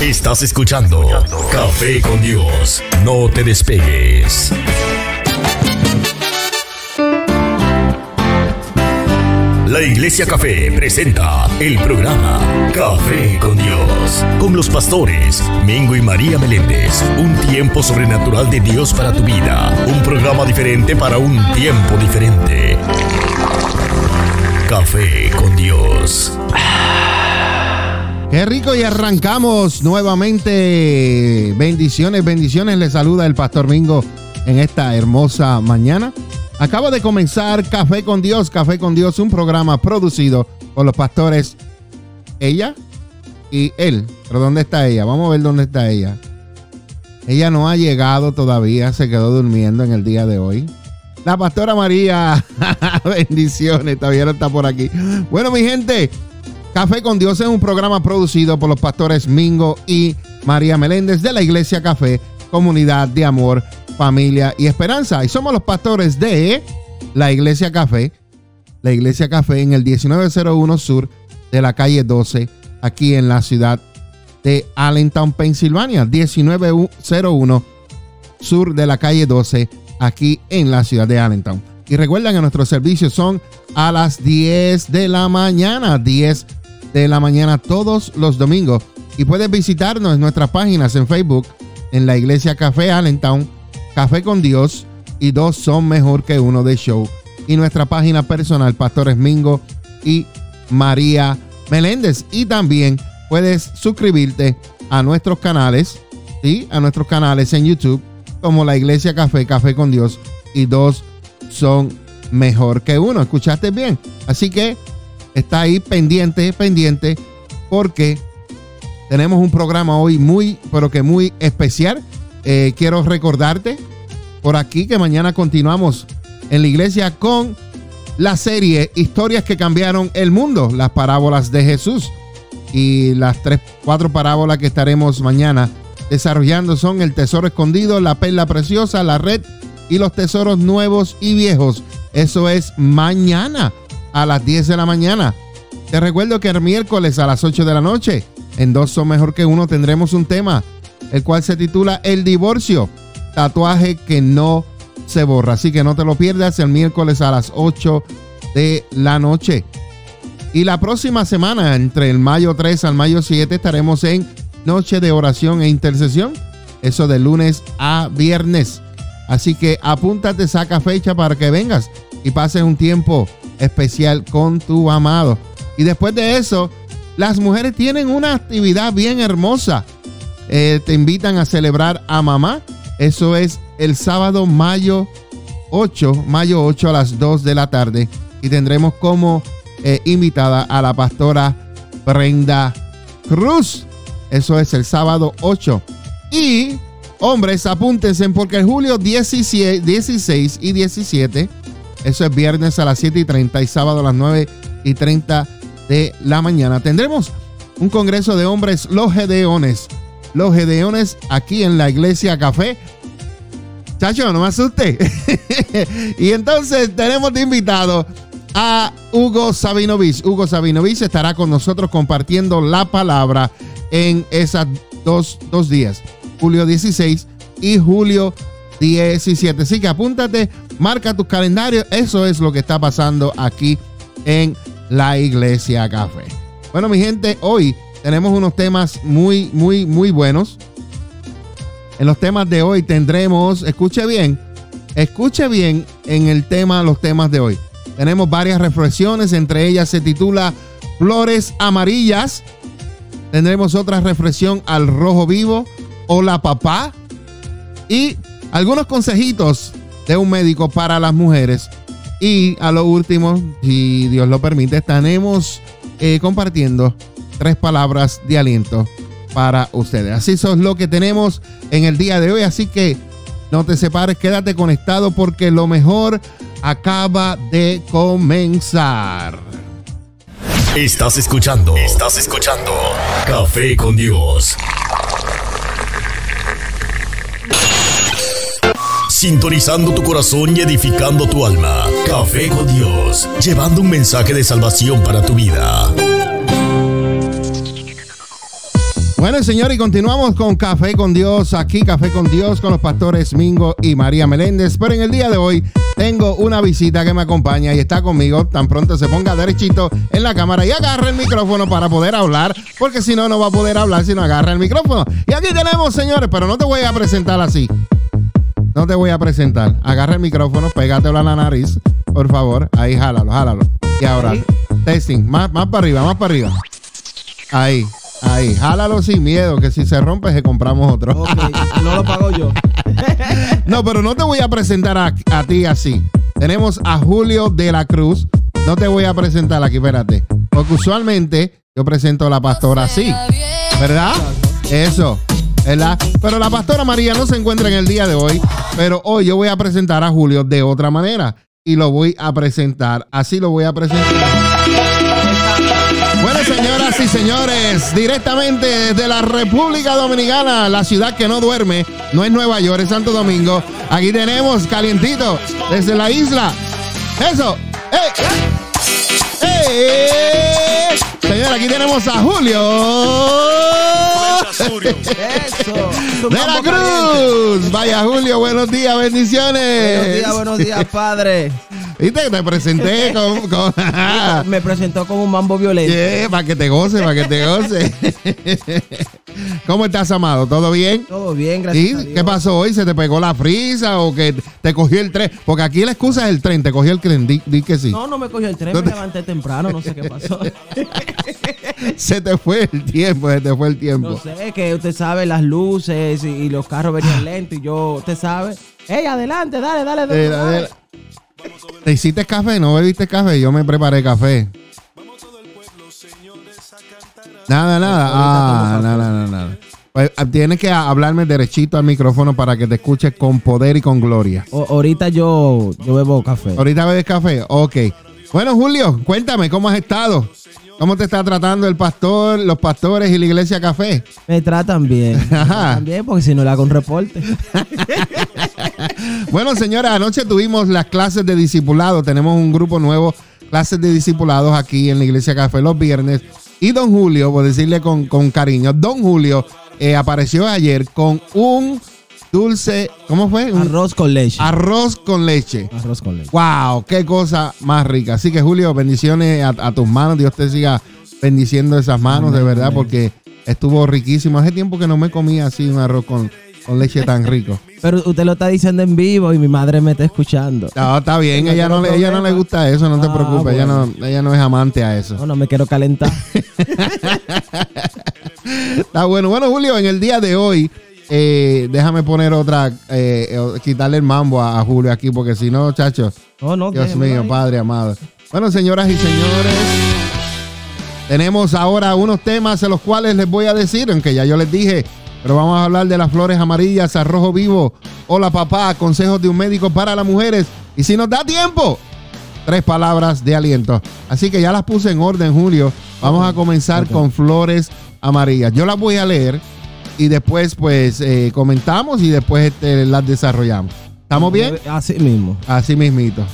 Estás escuchando Café con Dios. No te despegues. La Iglesia Café presenta el programa Café con Dios, con los pastores Mingo y María Meléndez. Un tiempo sobrenatural de Dios para tu vida. Un programa diferente para un tiempo diferente. Café con Dios. Qué rico y arrancamos nuevamente. Bendiciones, bendiciones. Le saluda el pastor Mingo en esta hermosa mañana. Acaba de comenzar Café con Dios, Café con Dios, un programa producido por los pastores ella y él. Pero ¿dónde está ella? Vamos a ver dónde está ella. Ella no ha llegado todavía, se quedó durmiendo en el día de hoy. La pastora María, bendiciones, todavía no está por aquí. Bueno, mi gente, Café con Dios es un programa producido por los pastores Mingo y María Meléndez de la Iglesia Café, Comunidad de Amor familia y esperanza. Y somos los pastores de la Iglesia Café, la Iglesia Café en el 1901 Sur de la calle 12, aquí en la ciudad de Allentown, Pensilvania. 1901 Sur de la calle 12, aquí en la ciudad de Allentown. Y recuerden que nuestros servicios son a las 10 de la mañana, 10 de la mañana todos los domingos. Y puedes visitarnos en nuestras páginas en Facebook, en la Iglesia Café Allentown Café con Dios y dos son mejor que uno de show. Y nuestra página personal, Pastores Mingo y María Meléndez. Y también puedes suscribirte a nuestros canales, ¿sí? A nuestros canales en YouTube, como la Iglesia Café, Café con Dios y dos son mejor que uno. ¿Escuchaste bien? Así que está ahí pendiente, pendiente, porque tenemos un programa hoy muy, pero que muy especial. Eh, quiero recordarte por aquí que mañana continuamos en la iglesia con la serie Historias que cambiaron el mundo, las parábolas de Jesús. Y las tres, cuatro parábolas que estaremos mañana desarrollando son el tesoro escondido, la perla preciosa, la red y los tesoros nuevos y viejos. Eso es mañana a las 10 de la mañana. Te recuerdo que el miércoles a las 8 de la noche, en Dos Son Mejor que Uno, tendremos un tema, el cual se titula El divorcio tatuaje que no se borra. Así que no te lo pierdas el miércoles a las 8 de la noche. Y la próxima semana, entre el mayo 3 al mayo 7, estaremos en Noche de Oración e Intercesión. Eso de lunes a viernes. Así que apúntate, saca fecha para que vengas y pases un tiempo especial con tu amado. Y después de eso, las mujeres tienen una actividad bien hermosa. Eh, te invitan a celebrar a mamá eso es el sábado mayo 8, mayo 8 a las 2 de la tarde. Y tendremos como eh, invitada a la pastora Brenda Cruz. Eso es el sábado 8. Y hombres, apúntense porque el julio 16, 16 y 17, eso es viernes a las 7 y 30 y sábado a las 9 y 30 de la mañana, tendremos un congreso de hombres, los Gedeones los Gedeones aquí en la iglesia Café. Chacho, no me asuste. y entonces tenemos de invitado a Hugo Sabinovich. Hugo Sabinovich estará con nosotros compartiendo la palabra en esas dos, dos días, julio 16 y julio 17. Así que apúntate, marca tus calendarios. Eso es lo que está pasando aquí en la Iglesia Café. Bueno, mi gente, hoy tenemos unos temas muy, muy, muy buenos. En los temas de hoy tendremos, escuche bien, escuche bien en el tema, los temas de hoy. Tenemos varias reflexiones, entre ellas se titula Flores Amarillas. Tendremos otra reflexión al rojo vivo, Hola papá. Y algunos consejitos de un médico para las mujeres. Y a lo último, si Dios lo permite, estaremos eh, compartiendo tres palabras de aliento para ustedes. Así es lo que tenemos en el día de hoy. Así que no te separes, quédate conectado porque lo mejor acaba de comenzar. Estás escuchando, estás escuchando Café con Dios. Sintonizando tu corazón y edificando tu alma. Café con Dios, llevando un mensaje de salvación para tu vida. Bueno, señor, y continuamos con Café con Dios, aquí Café con Dios con los pastores Mingo y María Meléndez. Pero en el día de hoy tengo una visita que me acompaña y está conmigo. Tan pronto se ponga derechito en la cámara y agarre el micrófono para poder hablar, porque si no, no va a poder hablar si no agarra el micrófono. Y aquí tenemos, señores, pero no te voy a presentar así. No te voy a presentar. Agarra el micrófono, pégatelo a la nariz, por favor. Ahí, jálalo, jálalo. Y ahora, testing, más, más para arriba, más para arriba. Ahí. Ahí, jálalo sin miedo, que si se rompe, se compramos otro. no lo pago yo. no, pero no te voy a presentar a, ti así. Tenemos a Julio de la Cruz. No te voy a presentar aquí, espérate. Porque usualmente yo presento a la pastora así. ¿Verdad? Eso. ¿Verdad? Pero la pastora María no se encuentra en el día de hoy. Pero hoy yo voy a presentar a Julio de otra manera. Y lo voy a presentar. Así lo voy a presentar. Bueno, señoras y señores, directamente desde la República Dominicana, la ciudad que no duerme, no es Nueva York, es Santo Domingo. Aquí tenemos calientito desde la isla. Eso. ¡Ey! ¡Ey! Señora, aquí tenemos a Julio. Eso. De la Cruz. Vaya Julio, buenos días, bendiciones. Buenos días, buenos días, padre. ¿Viste? Te presenté con. Me presentó como un mambo violento. para que te goce, para que te goce. ¿Cómo estás, amado? ¿Todo bien? Todo bien, gracias. ¿Y qué pasó hoy? ¿Se te pegó la frisa o que te cogió el tren? Porque aquí la excusa es el tren. ¿Te cogió el tren? Di, que sí. No, no me cogió el tren. Me levanté temprano. No sé qué pasó. se te fue el tiempo, se te fue el tiempo. No sé, que usted sabe las luces y, los carros venían lentos y yo, usted sabe. ¡Ey, adelante, dale, dale, dale! ¿Te hiciste café? ¿No bebiste café? Yo me preparé café. Nada, nada. Ah, nada, nada, nada. Pues, ah, tienes que hablarme derechito al micrófono para que te escuches con poder y con gloria. ahorita yo, yo bebo café. ¿Ahorita bebes café? Ok. Bueno, Julio, cuéntame, ¿cómo has estado? ¿Cómo te está tratando el pastor, los pastores y la iglesia café? Me tratan bien. Me tratan bien porque si no le hago un reporte. bueno, señora, anoche tuvimos las clases de discipulado. Tenemos un grupo nuevo, clases de discipulados aquí en la iglesia café los viernes. Y don Julio, por decirle con, cariño, don Julio eh, apareció ayer con un dulce, ¿cómo fue? arroz con leche. Arroz con leche. Arroz con leche. Wow, qué cosa más rica. Así que Julio, bendiciones a, tus manos. Dios te siga bendiciendo esas manos, de verdad, porque estuvo riquísimo. Hace tiempo que no me comía así un arroz con, leche tan rico. Pero usted lo está diciendo en vivo y mi madre me está escuchando. No, está bien, ella no, ella no le gusta eso, no te ah, preocupes, ella, no, ella no es amante a eso. No, no me quiero calentar. está bueno. Bueno, Julio, en el día de hoy eh, déjame poner otra, eh, quitarle el mambo a, Julio aquí, porque si no, chachos. Dios mío, Padre amado. Bueno, señoras y señores, tenemos ahora unos temas en los cuales les voy a decir, aunque ya yo les dije, pero vamos a hablar de las flores amarillas, arrojo vivo. Hola papá, consejos de un médico para las mujeres. Y si nos da tiempo, tres palabras de aliento. Así que ya las puse en orden, Julio. Vamos a comenzar con flores amarillas. Yo las voy a leer y después pues eh, comentamos y después este, las desarrollamos. ¿Estamos bien? Así mismo. Así mismito.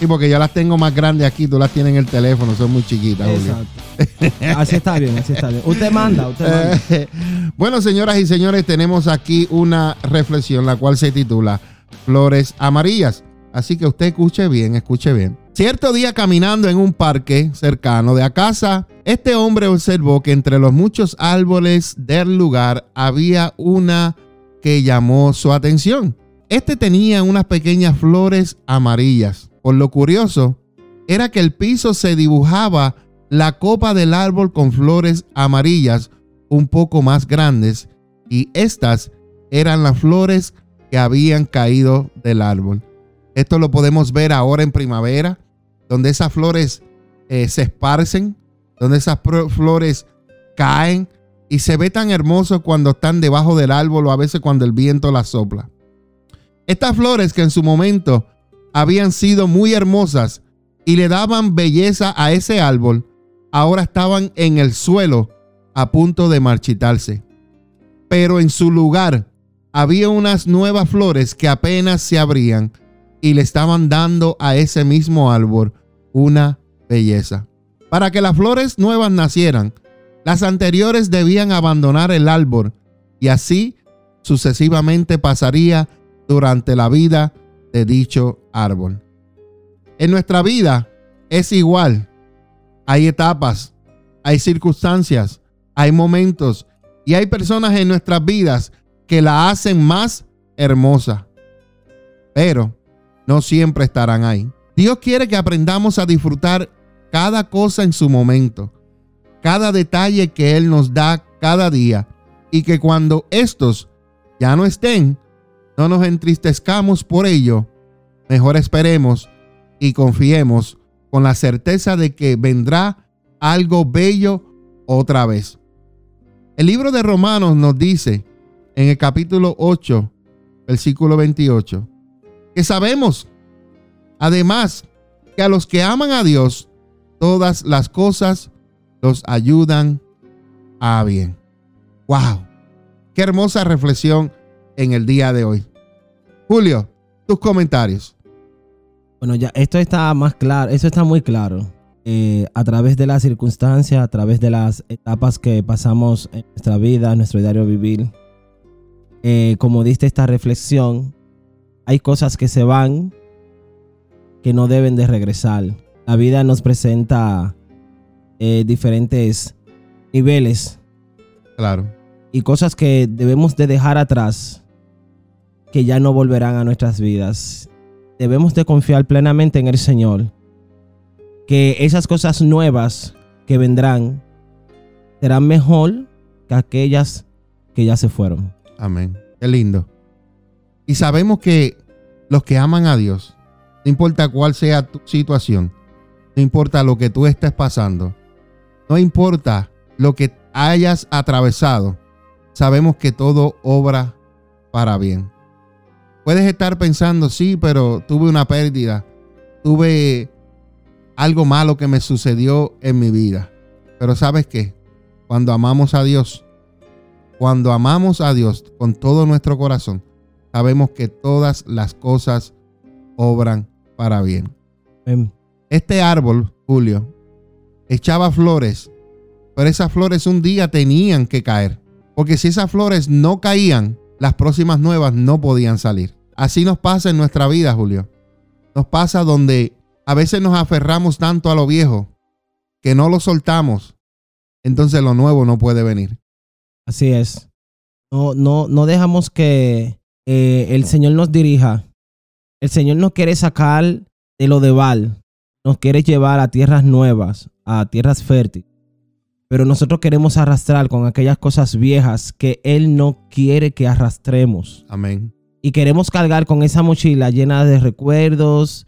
Sí, porque yo las tengo más grandes aquí, tú las tienes en el teléfono, son muy chiquitas. Exacto. así está bien, así está bien. Usted manda, usted manda. bueno, señoras y señores, tenemos aquí una reflexión, la cual se titula Flores Amarillas. Así que usted escuche bien, escuche bien. Cierto día caminando en un parque cercano de a casa, este hombre observó que entre los muchos árboles del lugar había una que llamó su atención. Este tenía unas pequeñas flores amarillas. Por lo curioso, era que el piso se dibujaba la copa del árbol con flores amarillas un poco más grandes y estas eran las flores que habían caído del árbol. Esto lo podemos ver ahora en primavera, donde esas flores eh, se esparcen, donde esas flores caen y se ve tan hermoso cuando están debajo del árbol o a veces cuando el viento las sopla. Estas flores que en su momento habían sido muy hermosas y le daban belleza a ese árbol, ahora estaban en el suelo a punto de marchitarse. Pero en su lugar había unas nuevas flores que apenas se abrían y le estaban dando a ese mismo árbol una belleza. Para que las flores nuevas nacieran, Las anteriores debían abandonar el árbol y así sucesivamente pasaría durante la vida de dicho árbol. En nuestra vida es igual. Hay etapas, hay circunstancias, hay momentos y hay personas en nuestras vidas que la hacen más hermosa. Pero no siempre estarán ahí. Dios quiere que aprendamos a disfrutar cada cosa en su momento, cada detalle que Él nos da cada día y que cuando estos ya no estén, no nos entristezcamos por ello, mejor esperemos y confiemos con la certeza de que vendrá algo bello otra vez. El libro de Romanos nos dice en el capítulo 8, versículo 28, que sabemos, además, que a los que aman a Dios, todas las cosas los ayudan a bien. ¡Wow! Qué hermosa reflexión en el día de hoy. Julio, tus comentarios. Bueno, ya esto está más claro, eso está muy claro. Eh, a través de las circunstancias, a través de las etapas que pasamos en nuestra vida, en nuestro diario vivir. Eh, como diste esta reflexión, hay cosas que se van que no deben de regresar. La vida nos presenta eh, diferentes niveles. Claro. Y cosas que debemos de dejar atrás que ya no volverán a nuestras vidas. Debemos de confiar plenamente en el Señor. Que esas cosas nuevas que vendrán serán mejor que aquellas que ya se fueron. Amén. Qué lindo. Y sabemos que los que aman a Dios, no importa cuál sea tu situación, no importa lo que tú estés pasando, no importa lo que hayas atravesado, sabemos que todo obra para bien. Puedes estar pensando, sí, pero tuve una pérdida, tuve algo malo que me sucedió en mi vida. Pero sabes qué, cuando amamos a Dios, cuando amamos a Dios con todo nuestro corazón, sabemos que todas las cosas obran para bien. Este árbol, Julio, echaba flores, pero esas flores un día tenían que caer. Porque si esas flores no caían, las próximas nuevas no podían salir. Así nos pasa en nuestra vida, Julio. Nos pasa donde a veces nos aferramos tanto a lo viejo que no lo soltamos. Entonces lo nuevo no puede venir. Así es. No, no, no dejamos que eh, el Señor nos dirija. El Señor nos quiere sacar de lo de Val. Nos quiere llevar a tierras nuevas, a tierras fértiles. Pero nosotros queremos arrastrar con aquellas cosas viejas que Él no quiere que arrastremos. Amén. Y queremos cargar con esa mochila llena de recuerdos,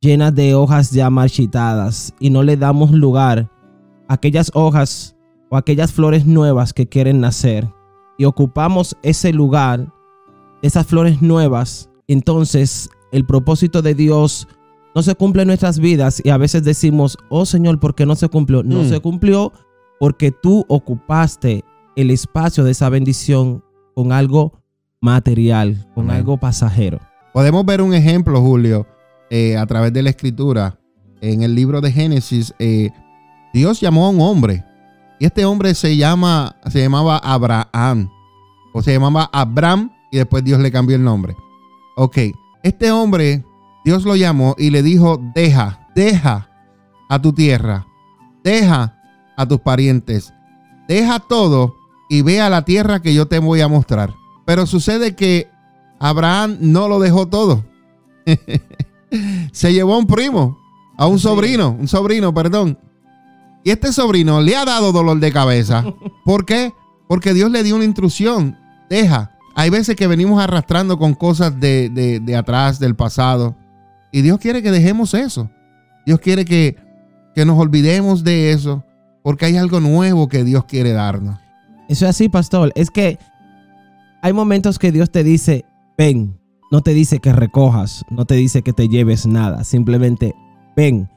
llena de hojas ya marchitadas. Y no le damos lugar a aquellas hojas o aquellas flores nuevas que quieren nacer y ocupamos ese lugar, esas flores nuevas, entonces el propósito de Dios no se cumple en nuestras vidas y a veces decimos, oh Señor, ¿por qué no se cumplió? No Mm. se cumplió porque tú ocupaste el espacio de esa bendición con algo material, con Amén. algo pasajero. Podemos ver un ejemplo, Julio, eh, a través de la escritura. En el libro de Génesis, eh, Dios llamó a un hombre. Y este hombre se, llama, se llamaba Abraham. O se llamaba Abraham y después Dios le cambió el nombre. Ok, este hombre, Dios lo llamó y le dijo, deja, deja a tu tierra, deja a tus parientes, deja todo y ve a la tierra que yo te voy a mostrar. Pero sucede que Abraham no lo dejó todo. Se llevó a un primo, a un sobrino, un sobrino, perdón. Y este sobrino le ha dado dolor de cabeza. ¿Por qué? Porque Dios le dio una instrucción. Deja. Hay veces que venimos arrastrando con cosas de, de- atrás, del pasado. Y Dios quiere que dejemos eso. Dios quiere que, que nos olvidemos de eso. Porque hay algo nuevo que Dios quiere darnos. Eso es así, pastor. Es que hay momentos que Dios te dice, ven. No te dice que recojas, no te dice que te lleves nada. Simplemente, ven.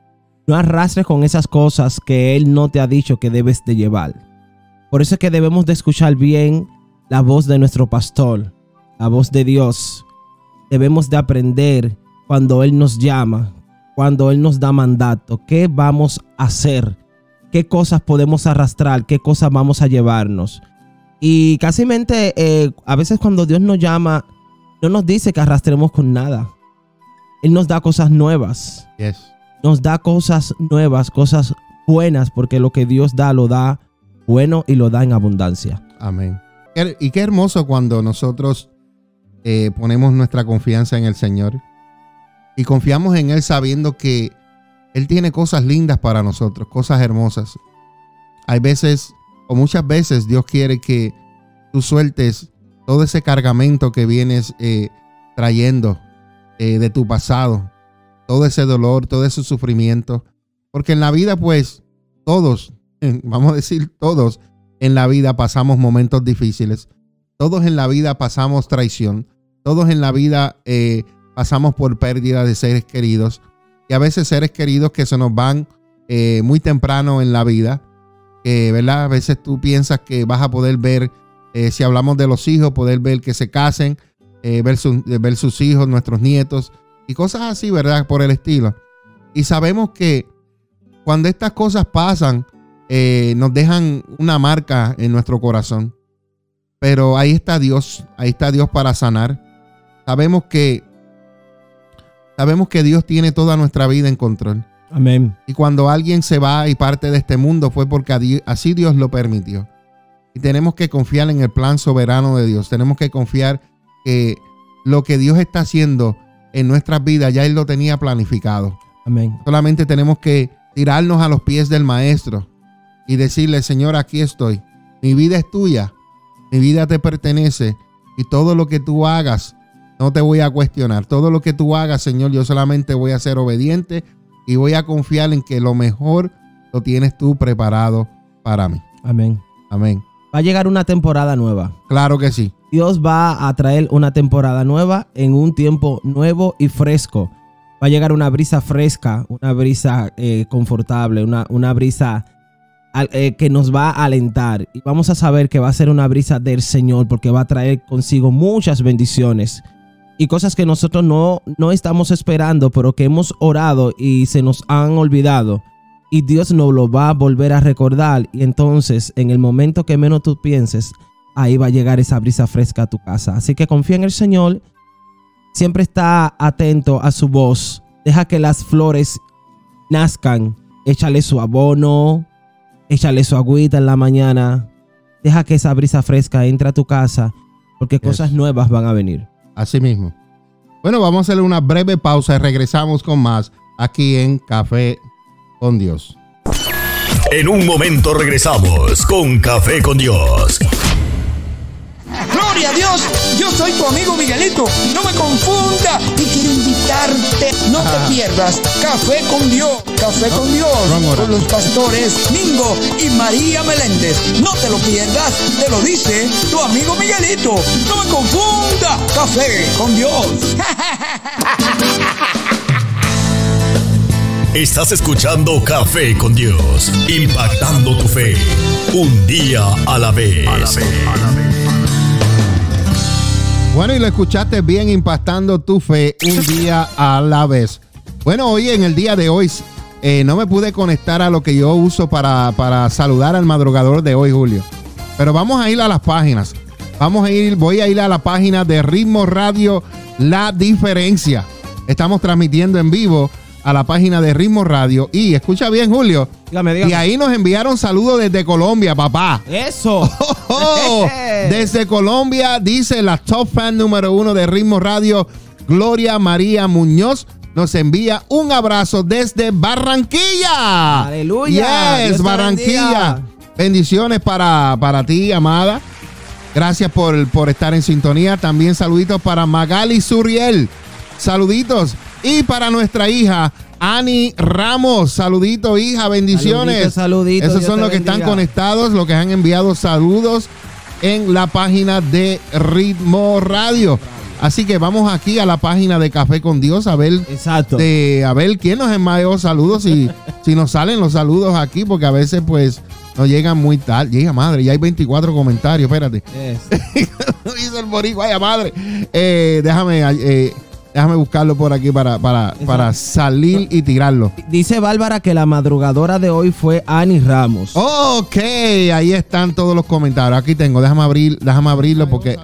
No arrastres con esas cosas que Él no te ha dicho que debes de llevar. Por eso es que debemos de escuchar bien la voz de nuestro pastor, la voz de Dios. Debemos de aprender cuando Él nos llama, cuando Él nos da mandato, qué vamos a hacer, qué cosas podemos arrastrar, qué cosas vamos a llevarnos. Y casi eh, a veces cuando Dios nos llama, no nos dice que arrastremos con nada. Él nos da cosas nuevas. Nos da cosas nuevas, cosas buenas, porque lo que Dios da lo da bueno y lo da en abundancia. Amén. Y qué hermoso cuando nosotros eh, ponemos nuestra confianza en el Señor y confiamos en Él sabiendo que Él tiene cosas lindas para nosotros, cosas hermosas. Hay veces, o muchas veces, Dios quiere que tú sueltes todo ese cargamento que vienes eh, trayendo eh, de tu pasado, todo ese dolor, todo ese sufrimiento. Porque en la vida, pues, todos, vamos a decir todos, en la vida pasamos momentos difíciles. Todos en la vida pasamos traición. Todos en la vida eh, pasamos por pérdida de seres queridos. Y a veces seres queridos que se nos van eh, muy temprano en la vida. ¿verdad? A veces tú piensas que vas a poder ver, eh, si hablamos de los hijos, poder ver que se casen, ver, ver sus hijos, nuestros nietos y cosas así, ¿verdad? Por el estilo. Y sabemos que cuando estas cosas pasan, eh, nos dejan una marca en nuestro corazón. Pero ahí está Dios, ahí está Dios para sanar. Sabemos que sabemos que Dios tiene toda nuestra vida en control. Amén. Y cuando alguien se va y parte de este mundo fue porque así Dios lo permitió. Y tenemos que confiar en el plan soberano de Dios. Tenemos que confiar que lo que Dios está haciendo en nuestras vidas ya Él lo tenía planificado. Amén. Solamente tenemos que tirarnos a los pies del Maestro y decirle, Señor, aquí estoy. Mi vida es tuya, mi vida te pertenece y todo lo que tú hagas, no te voy a cuestionar. Todo lo que tú hagas, Señor, yo solamente voy a ser obediente y voy a confiar en que lo mejor lo tienes tú preparado para mí. Amén. Amén. Va a llegar una temporada nueva. Claro que sí. Dios va a traer una temporada nueva en un tiempo nuevo y fresco. Va a llegar una brisa fresca, una brisa eh, confortable, una, una brisa eh, que nos va a alentar. Y vamos a saber que va a ser una brisa del Señor porque va a traer consigo muchas bendiciones y cosas que nosotros no, no estamos esperando, pero que hemos orado y se nos han olvidado. Y Dios nos lo va a volver a recordar. Y entonces, en el momento que menos tú pienses, ahí va a llegar esa brisa fresca a tu casa. Así que confía en el Señor. Siempre está atento a su voz. Deja que las flores nazcan. Échale su abono, échale su agüita en la mañana, deja que esa brisa fresca entre a tu casa, porque cosas nuevas van a venir. Así mismo. Bueno, vamos a hacer una breve pausa y regresamos con más aquí en Café con Dios. En un momento regresamos con Café con Dios. Gloria a Dios, yo soy tu amigo Miguelito. No me confunda y quiero invitarte. No te pierdas Café con Dios. Café con Dios. Con los pastores Mingo y María Meléndez. No te lo pierdas. Te lo dice tu amigo Miguelito. No me confunda. Café con Dios. Estás escuchando Café con Dios, impactando tu fe, un día a la vez. A la vez. Bueno, y lo escuchaste bien impactando tu fe un día a la vez. Bueno, hoy en el día de hoy eh, no me pude conectar a lo que yo uso para, para saludar al madrugador de hoy, Julio. Pero vamos a ir a las páginas. Vamos a ir, voy a ir a la página de Ritmo Radio La Diferencia. Estamos transmitiendo en vivo a la página de Ritmo Radio. Y escucha bien, Julio. Y ahí nos enviaron saludos desde Colombia, papá. Eso. Oh, desde Colombia, dice la top fan número uno de Ritmo Radio, Gloria María Muñoz. Nos envía un abrazo desde Barranquilla. Aleluya. Yes, Barranquilla. Bendiciones para, para ti, amada. Gracias por, por estar en sintonía. También saluditos para Magali Suriel. Saluditos. Y para nuestra hija, Ani Ramos, saludito hija, bendiciones. Saluditos, Esos son los que están conectados, los que han enviado saludos en la página de Ritmo Radio. Así que vamos aquí a la página de Café con Dios a ver, Exacto. De, a ver quién nos envió saludos y si nos salen los saludos aquí, porque a veces pues nos llegan muy tarde. Llega madre, ya hay 24 comentarios, espérate. Dice el boricua, madre. Eh, déjame, eh, Déjame buscarlo por aquí para, para, para salir y tirarlo. Dice Bárbara que la madrugadora de hoy fue Annie Ramos. Ok, ahí están todos los comentarios. Aquí tengo, déjame abrir, déjame abrirlo porque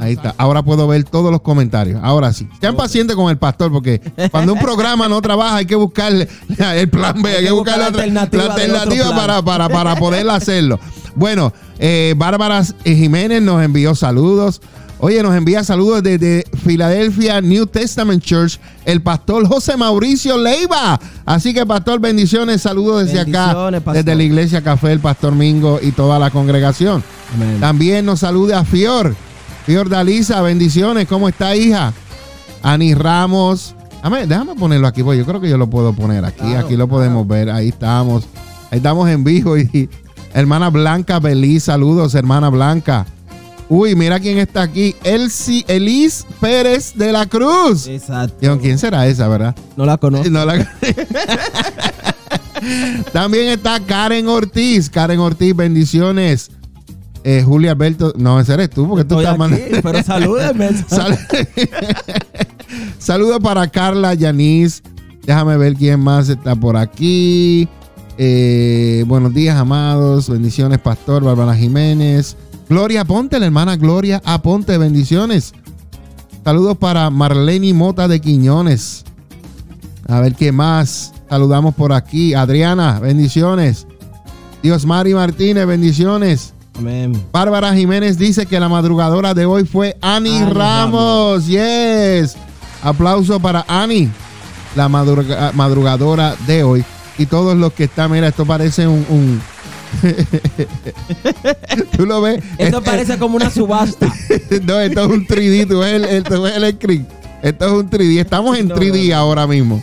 Ahí está. Ahora puedo ver todos los comentarios. Ahora sí. Sean pacientes con el pastor porque cuando un programa no trabaja hay que buscar el plan B, hay que buscar la alternativa, para, para, para poder hacerlo. Bueno, eh, Bárbara Jiménez nos envió saludos. Oye, nos envía saludos desde Filadelfia New Testament Church, el pastor José Mauricio Leiva. Así que, pastor, bendiciones, saludos desde acá, desde la iglesia Café, el pastor Mingo y toda la congregación. También nos saluda Fior, Fiordalisa, bendiciones. ¿Cómo está, hija? Ani Ramos. déjame ponerlo aquí, pues yo creo que yo lo puedo poner aquí. aquí lo podemos ver. Ahí estamos. Ahí estamos en vivo. Y hermana Blanca Beliz, saludos, hermana Blanca. Uy, mira quién está aquí. Elsie, Elis Pérez de la Cruz. Exacto. ¿Quién será esa, verdad? No la conozco. También está Karen Ortiz. Karen Ortiz, bendiciones. Eh, Julia Alberto, no, ese eres tú, porque tú estás mandando. Pero salúdeme. Saludos para Carla Yanis. Déjame ver quién más está por aquí. Eh, buenos días, amados. Bendiciones, Pastor Bárbara Jiménez. Gloria Aponte, la hermana Gloria Aponte, bendiciones. Saludos para Marlene Mota de Quiñones. A ver qué más. Saludamos por aquí. Adriana, bendiciones. Dios Mari Martínez, bendiciones. Bárbara Jiménez dice que la madrugadora de hoy fue Ani Ramos. Yes. Aplauso para Ani, la madrugadora de hoy. Y todos los que están, mira, esto parece un. ¿Tú lo ves? Esto parece como una subasta. no, esto es un 3D, tú ves el, esto es el screen. Esto es un 3D. Estamos en 3D ahora mismo.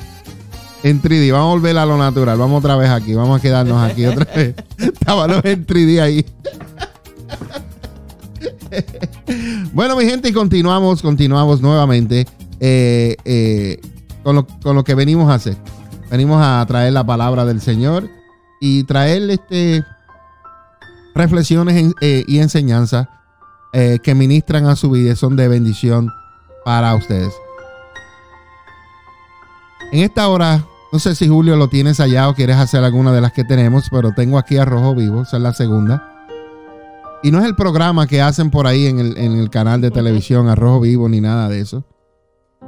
En 3D. Vamos a volver a lo natural. Vamos otra vez aquí. Vamos a quedarnos aquí otra vez. Estábamos en 3D ahí. bueno, mi gente, y continuamos, continuamos nuevamente eh, eh, con, lo, que venimos a hacer. Venimos a traer la palabra del Señor y traer este, reflexiones eh, y enseñanzas que ministran a su vida, son de bendición para ustedes. En esta hora, no sé si Julio lo tienes allá o quieres hacer alguna de las que tenemos, pero tengo aquí a Rojo Vivo, esa es la segunda. Y no es el programa que hacen por ahí en el, canal de televisión, a rojo vivo, ni nada de eso.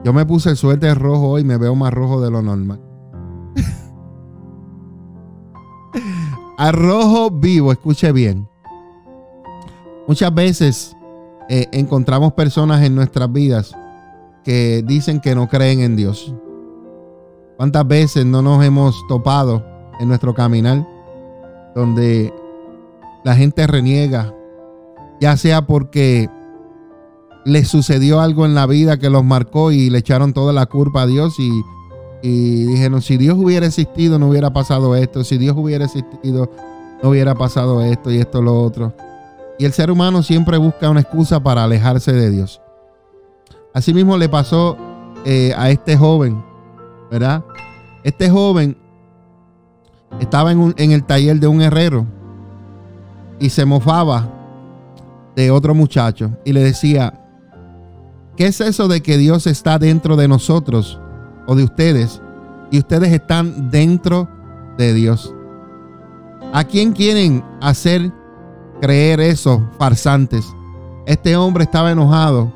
Yo me puse el suéter rojo y me veo más rojo de lo normal. A rojo vivo, escuche bien. Muchas veces eh, encontramos personas en nuestras vidas que dicen que no creen en Dios. ¿Cuántas veces no nos hemos topado en nuestro caminar donde la gente reniega ya sea porque les sucedió algo en la vida que los marcó y le echaron toda la culpa a Dios y, dijeron, si Dios hubiera existido no hubiera pasado esto, si Dios hubiera existido no hubiera pasado esto y esto lo otro. Y el ser humano siempre busca una excusa para alejarse de Dios. Asimismo le pasó eh, a este joven, ¿verdad? Este joven estaba en, en el taller de un herrero y se mofaba de otro muchacho y le decía, ¿qué es eso de que Dios está dentro de nosotros o de ustedes y ustedes están dentro de Dios? ¿A quién quieren hacer creer eso, farsantes? Este hombre estaba enojado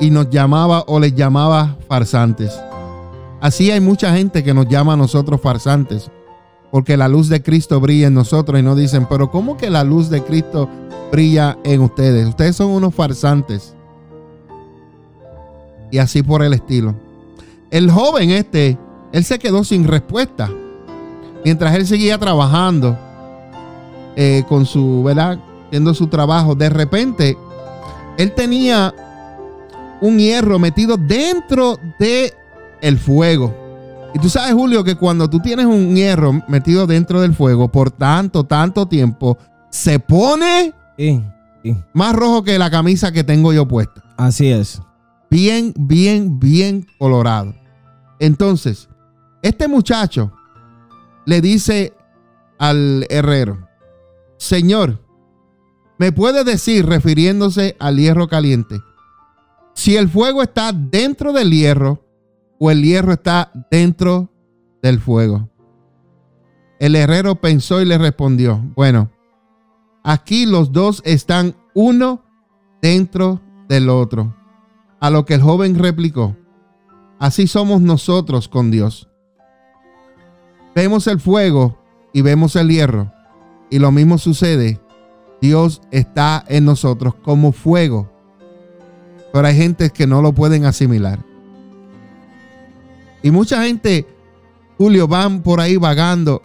y nos llamaba o les llamaba farsantes. Así hay mucha gente que nos llama a nosotros farsantes, porque la luz de Cristo brilla en nosotros y nos dicen, pero ¿cómo que la luz de Cristo brilla en ustedes. Ustedes son unos farsantes. Y así por el estilo. El joven este, él se quedó sin respuesta. Mientras él seguía trabajando eh, con su, ¿verdad? Haciendo su trabajo. De repente, él tenía un hierro metido dentro de el fuego. Y tú sabes, Julio, que cuando tú tienes un hierro metido dentro del fuego por tanto, tanto tiempo, se pone más rojo que la camisa que tengo yo puesta. Así es. Bien, bien, bien colorado. Entonces, este muchacho le dice al herrero, Señor, ¿me puede decir, refiriéndose al hierro caliente, si el fuego está dentro del hierro o el hierro está dentro del fuego. El herrero pensó y le respondió, bueno, aquí los dos están uno dentro del otro. A lo que el joven replicó, así somos nosotros con Dios. Vemos el fuego y vemos el hierro. Y lo mismo sucede. Dios está en nosotros como fuego. Pero hay gente que no lo pueden asimilar. Y mucha gente, Julio, van por ahí vagando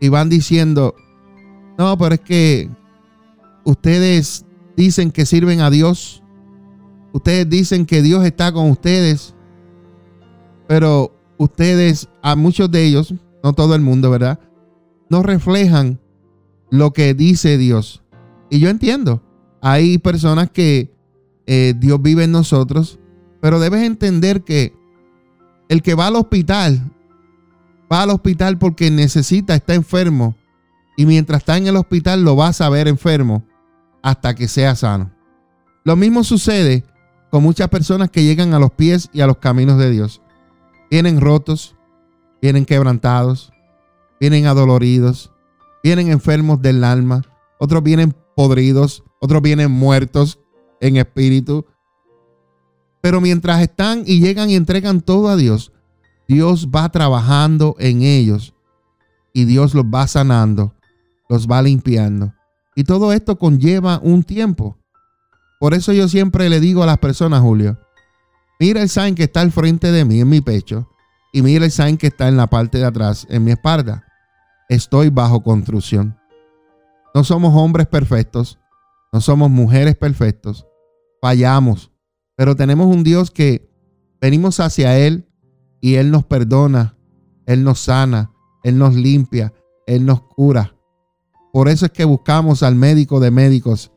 y van diciendo, no, pero es que ustedes dicen que sirven a Dios. Ustedes dicen que Dios está con ustedes. Pero ustedes, a muchos de ellos, no todo el mundo, ¿verdad? No reflejan lo que dice Dios. Y yo entiendo, hay personas que eh, Dios vive en nosotros, pero debes entender que el que va al hospital, va al hospital porque necesita, está enfermo, y mientras está en el hospital lo vas a ver enfermo hasta que sea sano. Lo mismo sucede con muchas personas que llegan a los pies y a los caminos de Dios. Vienen rotos, vienen quebrantados, vienen adoloridos, vienen enfermos del alma, otros vienen podridos, otros vienen muertos en espíritu. Pero mientras están y llegan y entregan todo a Dios, Dios va trabajando en ellos y Dios los va sanando, los va limpiando. Y todo esto conlleva un tiempo. Por eso yo siempre le digo a las personas, Julio, mira el sign que está al frente de mí en mi pecho y mira el sign que está en la parte de atrás en mi espalda. Estoy bajo construcción. No somos hombres perfectos, no somos mujeres perfectos, fallamos, pero tenemos un Dios que venimos hacia Él y Él nos perdona, Él nos sana, Él nos limpia, Él nos cura. Por eso es que buscamos al médico de médicos.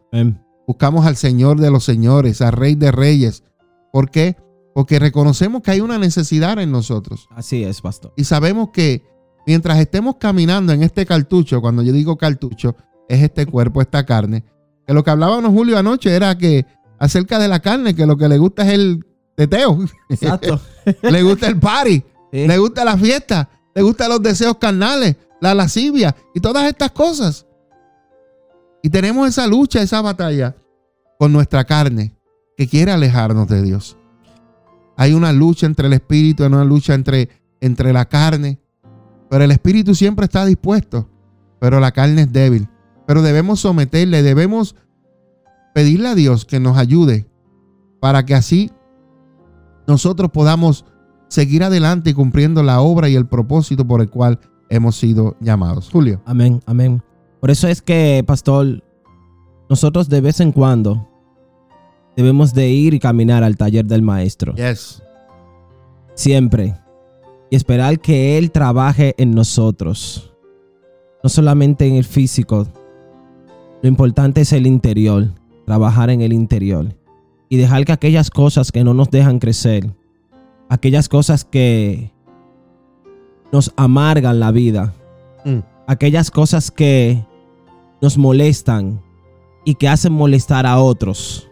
Buscamos al Señor de los señores, al Rey de reyes. ¿Por qué? Porque reconocemos que hay una necesidad en nosotros. Así es, pastor. Y sabemos que mientras estemos caminando en este cartucho, cuando yo digo cartucho, es este cuerpo, esta carne. Que lo que hablábamos Julio anoche era que acerca de la carne, que lo que le gusta es el teteo. Exacto. le gusta el party, le gusta la fiesta, le gustan los deseos carnales, la lascivia y todas estas cosas. Y tenemos esa lucha, esa batalla con nuestra carne que quiere alejarnos de Dios. Hay una lucha entre el espíritu, hay una lucha entre, entre la carne. Pero el espíritu siempre está dispuesto, pero la carne es débil. Pero debemos someterle, debemos pedirle a Dios que nos ayude para que así nosotros podamos seguir adelante cumpliendo la obra y el propósito por el cual hemos sido llamados. Julio. Amén, amén. Por eso es que, pastor, nosotros de vez en cuando debemos de ir y caminar al taller del maestro. Yes. Siempre. Y esperar que Él trabaje en nosotros. No solamente en el físico. Lo importante es el interior. Trabajar en el interior. Y dejar que aquellas cosas que no nos dejan crecer. Aquellas cosas que nos amargan la vida. Mm. Aquellas cosas que nos molestan y que hacen molestar a otros.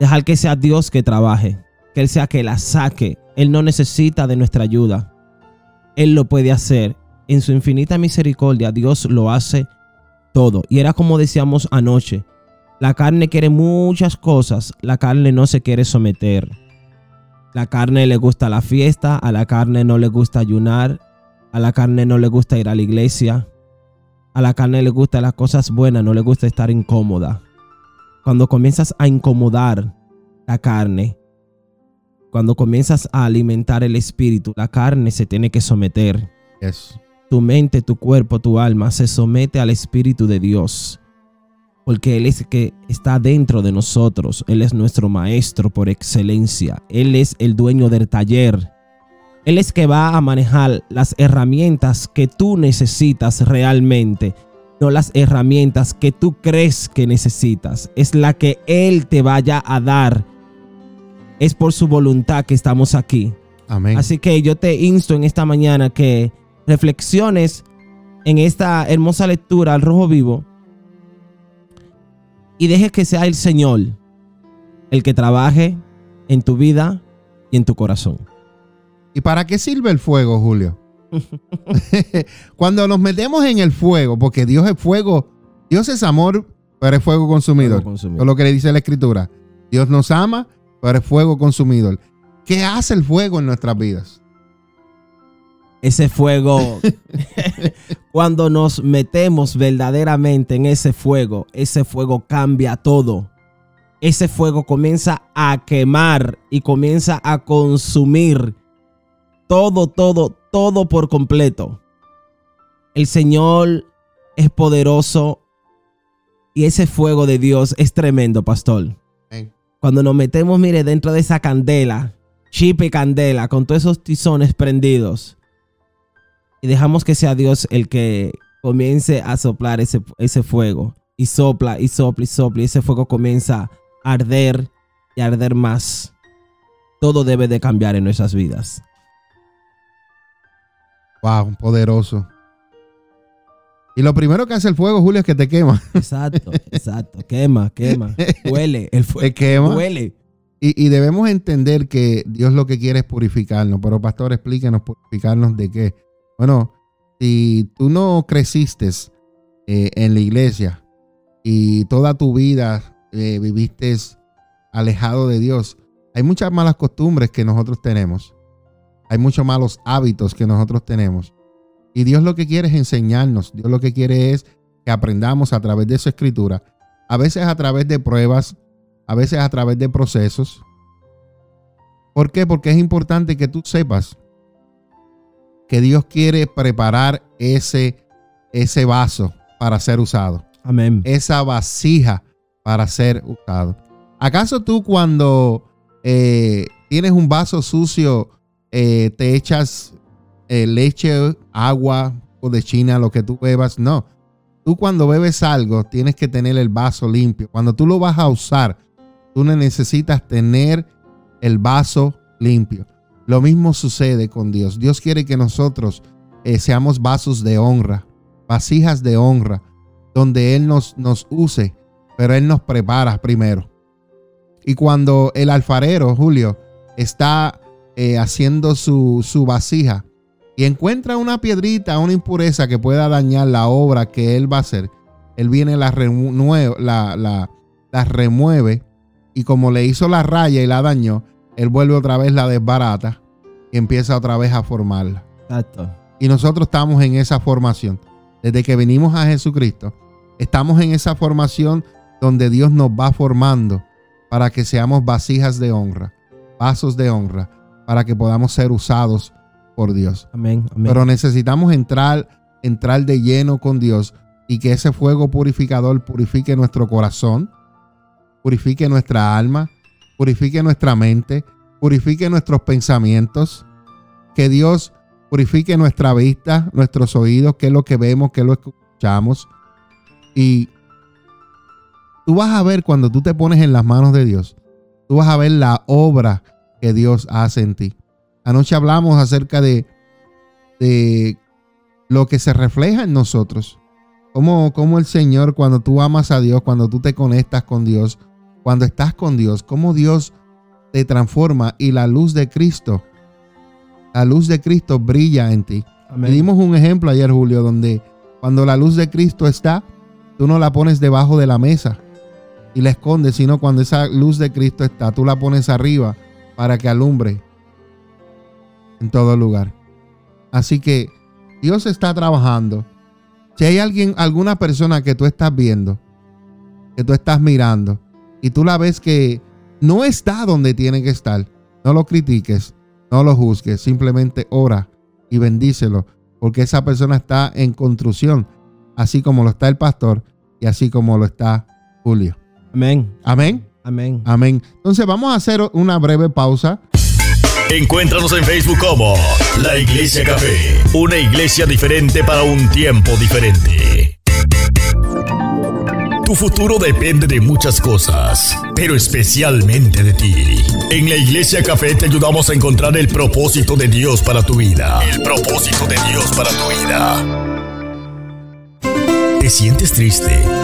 Dejar que sea Dios que trabaje, que Él sea que la saque. Él no necesita de nuestra ayuda. Él lo puede hacer. En su infinita misericordia, Dios lo hace todo. Y era como decíamos anoche. La carne quiere muchas cosas. La carne no se quiere someter. La carne le gusta la fiesta, a la carne no le gusta ayunar, a la carne no le gusta ir a la iglesia, a la carne le gusta las cosas buenas, no le gusta estar incómoda. Cuando comienzas a incomodar la carne, cuando comienzas a alimentar el espíritu, la carne se tiene que someter. Tu mente, tu cuerpo, tu alma se somete al espíritu de Dios porque Él es el que está dentro de nosotros. Él es nuestro maestro por excelencia. Él es el dueño del taller. Él es que va a manejar las herramientas que tú necesitas realmente, no las herramientas que tú crees que necesitas. Es la que Él te vaya a dar. Es por su voluntad que estamos aquí. Amén. Así que yo te insto en esta mañana que reflexiones en esta hermosa lectura al rojo vivo y deje que sea el Señor el que trabaje en tu vida y en tu corazón. ¿Y para qué sirve el fuego, Julio? Cuando nos metemos en el fuego, porque Dios es fuego, Dios es amor, pero es fuego consumidor. Fuego consumidor. Es lo que le dice la escritura. Dios nos ama, pero es fuego consumidor. ¿Qué hace el fuego en nuestras vidas? Ese fuego, cuando nos metemos verdaderamente en ese fuego, ese fuego cambia todo. Ese fuego comienza a quemar y comienza a consumir todo, todo, todo por completo. El Señor es poderoso y ese fuego de Dios es tremendo, pastor. Cuando nos metemos, mire, dentro de esa candela, chip y candela, con todos esos tizones prendidos, y dejamos que sea Dios el que comience a soplar ese, ese fuego, y sopla, y sopla, y sopla, y ese fuego comienza a arder y a arder más. Todo debe de cambiar en nuestras vidas. Wow, poderoso. Y lo primero que hace el fuego, Julio, es que te quema. Exacto, exacto. Quema, quema. Huele. El fuego. quema. Huele. Y, debemos entender que Dios lo que quiere es purificarnos. Pero, pastor, explíquenos purificarnos de qué. Bueno, si tú no creciste eh, en la iglesia y toda tu vida eh, viviste alejado de Dios, hay muchas malas costumbres que nosotros tenemos. Hay muchos malos hábitos que nosotros tenemos. Y Dios lo que quiere es enseñarnos. Dios lo que quiere es que aprendamos a través de su escritura. A veces a través de pruebas, a veces a través de procesos. ¿Por qué? Porque es importante que tú sepas que Dios quiere preparar ese, ese vaso para ser usado. Amén. Esa vasija para ser usado. ¿Acaso tú cuando eh, tienes un vaso sucio eh, te echas eh, leche, agua o de China, lo que tú bebas. No. Tú cuando bebes algo tienes que tener el vaso limpio. Cuando tú lo vas a usar, tú necesitas tener el vaso limpio. Lo mismo sucede con Dios. Dios quiere que nosotros eh, seamos vasos de honra, vasijas de honra, donde Él nos, nos use, pero Él nos prepara primero. Y cuando el alfarero, Julio, está eh, haciendo su, vasija y encuentra una piedrita, una impureza que pueda dañar la obra que él va a hacer, él viene, la, la, la, la remueve y como le hizo la raya y la dañó, él vuelve otra vez, la desbarata y empieza otra vez a formarla. Y nosotros estamos en esa formación. Desde que venimos a Jesucristo, estamos en esa formación donde Dios nos va formando para que seamos vasijas de honra, vasos de honra, para que podamos ser usados por Dios. Amén, Pero necesitamos entrar, entrar de lleno con Dios y que ese fuego purificador purifique nuestro corazón, purifique nuestra alma, purifique nuestra mente, purifique nuestros pensamientos, que Dios purifique nuestra vista, nuestros oídos, que es lo que vemos, que es lo que escuchamos. Y tú vas a ver cuando tú te pones en las manos de Dios, tú vas a ver la obra que Dios hace en ti. Anoche hablamos acerca de, de lo que se refleja en nosotros. Como, como el Señor, cuando tú amas a Dios, cuando tú te conectas con Dios, cuando estás con Dios, cómo Dios te transforma y la luz de Cristo, la luz de Cristo brilla en ti. dimos un ejemplo ayer, Julio, donde cuando la luz de Cristo está, tú no la pones debajo de la mesa y la escondes, sino cuando esa luz de Cristo está, tú la pones arriba para que alumbre en todo lugar. Así que Dios está trabajando. Si hay alguien, alguna persona que tú estás viendo, que tú estás mirando, y tú la ves que no está donde tiene que estar, no lo critiques, no lo juzgues, simplemente ora y bendícelo, porque esa persona está en construcción, así como lo está el pastor y así como lo está Julio. Amén. Amén. Amén. Amén. Entonces vamos a hacer una breve pausa. Encuéntranos en Facebook como La Iglesia Café, una iglesia diferente para un tiempo diferente. Tu futuro depende de muchas cosas, pero especialmente de ti. En la Iglesia Café te ayudamos a encontrar el propósito de Dios para tu vida. El propósito de Dios para tu vida. ¿Te sientes triste?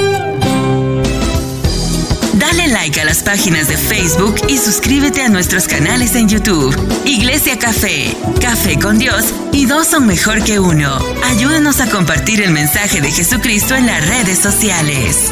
Dale like a las páginas de Facebook y suscríbete a nuestros canales en YouTube. Iglesia Café, Café con Dios y dos son mejor que uno. Ayúdanos a compartir el mensaje de Jesucristo en las redes sociales.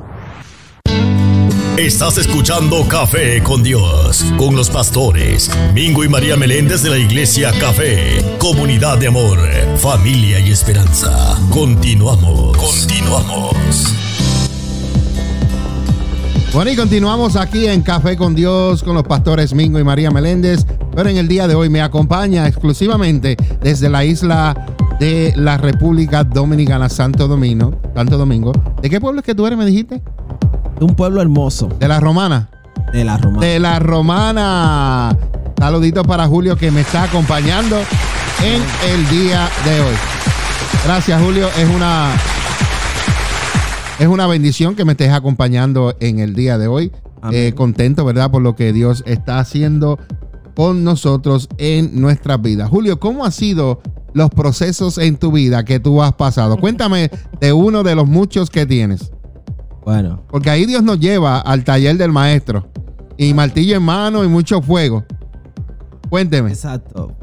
Estás escuchando Café con Dios, con los pastores Mingo y María Meléndez de la Iglesia Café, comunidad de amor, familia y esperanza. Continuamos, continuamos. Bueno, y continuamos aquí en Café con Dios con los pastores Mingo y María Meléndez, pero en el día de hoy me acompaña exclusivamente desde la isla de la República Dominicana, Santo Domingo. Santo Domingo. ¿De qué pueblo es que tú eres, me dijiste? Un pueblo hermoso. De la Romana. De la Romana. De la Romana. Saluditos para Julio que me está acompañando en el día de hoy. Gracias, Julio. Es una es una bendición que me estés acompañando en el día de hoy. Eh, contento, ¿verdad? Por lo que Dios está haciendo con nosotros en nuestras vidas. Julio, ¿cómo han sido los procesos en tu vida que tú has pasado? Cuéntame de uno de los muchos que tienes. Bueno. Porque ahí Dios nos lleva al taller del maestro. Y martillo en mano y mucho fuego. Cuénteme. Exacto.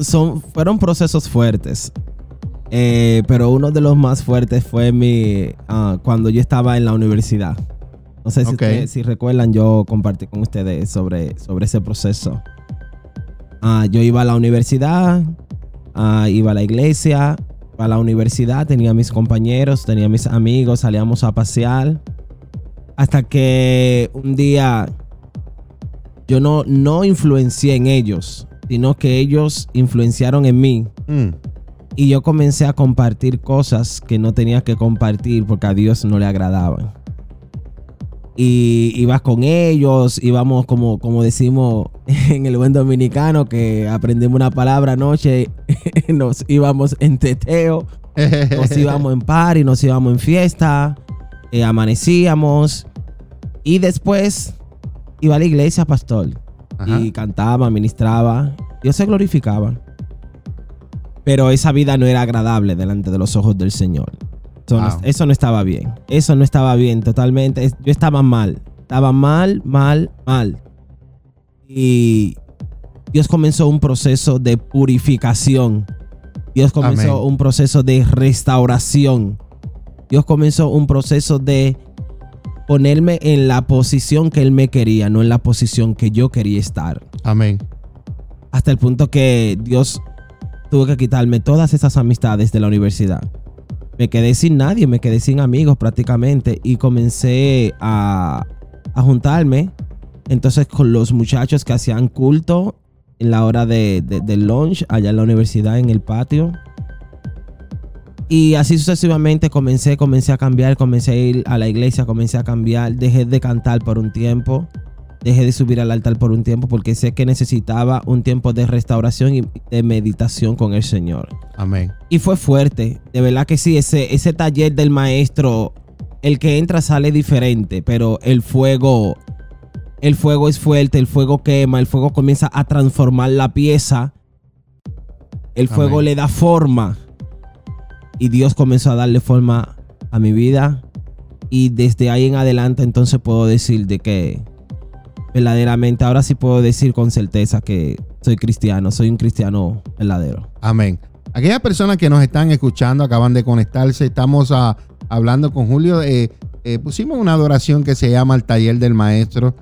Son, fueron procesos fuertes. Eh, pero uno de los más fuertes fue mi ah, cuando yo estaba en la universidad. No sé si, recuerdan, yo compartí con ustedes sobre, sobre ese proceso. Ah, yo iba a la universidad, ah, iba a la iglesia, a la universidad, tenía mis compañeros, tenía mis amigos, salíamos a pasear. Hasta que un día yo no, no influencié en ellos, sino que ellos influenciaron en mí. Mm. Y yo comencé a compartir cosas que no tenía que compartir porque a Dios no le agradaban. Y ibas con ellos, íbamos como, como decimos en el buen dominicano, que aprendimos una palabra anoche, nos íbamos en teteo, nos íbamos en party, nos íbamos en fiesta, eh, amanecíamos y después iba a la iglesia, pastor, y cantaba, ministraba, Dios se glorificaba. Pero esa vida no era agradable delante de los ojos del Señor. Eso no estaba bien. Eso no estaba bien totalmente. Yo estaba mal. Estaba mal, mal, mal. Y Dios comenzó un proceso de purificación. Dios comenzó un proceso de restauración. Dios comenzó un proceso de ponerme en la posición que Él me quería, no en la posición que yo quería estar. Amén. Hasta el punto que Dios tuvo que quitarme todas esas amistades de la universidad. Me quedé sin nadie, me quedé sin amigos prácticamente y comencé a, a juntarme entonces con los muchachos que hacían culto en la hora de, del lunch allá en la universidad, en el patio. Y así sucesivamente comencé, comencé a cambiar, comencé a ir a la iglesia, comencé a cambiar, dejé de cantar por un tiempo, dejé de subir al altar por un tiempo porque sé que necesitaba un tiempo de restauración y de meditación con el Señor. Amén. Y fue fuerte, de verdad que sí, ese, ese taller del maestro, el que entra sale diferente, pero el fuego el fuego es fuerte, el fuego quema, el fuego comienza a transformar la pieza, el fuego le da forma y Dios comenzó a darle forma a mi vida y desde ahí en adelante entonces puedo decir de que verdaderamente ahora sí puedo decir con certeza que soy cristiano, soy un cristiano verdadero. Amén. Aquellas personas que nos están escuchando acaban de conectarse, estamos ah, hablando con Julio, eh, eh, pusimos una adoración que se llama el taller del maestro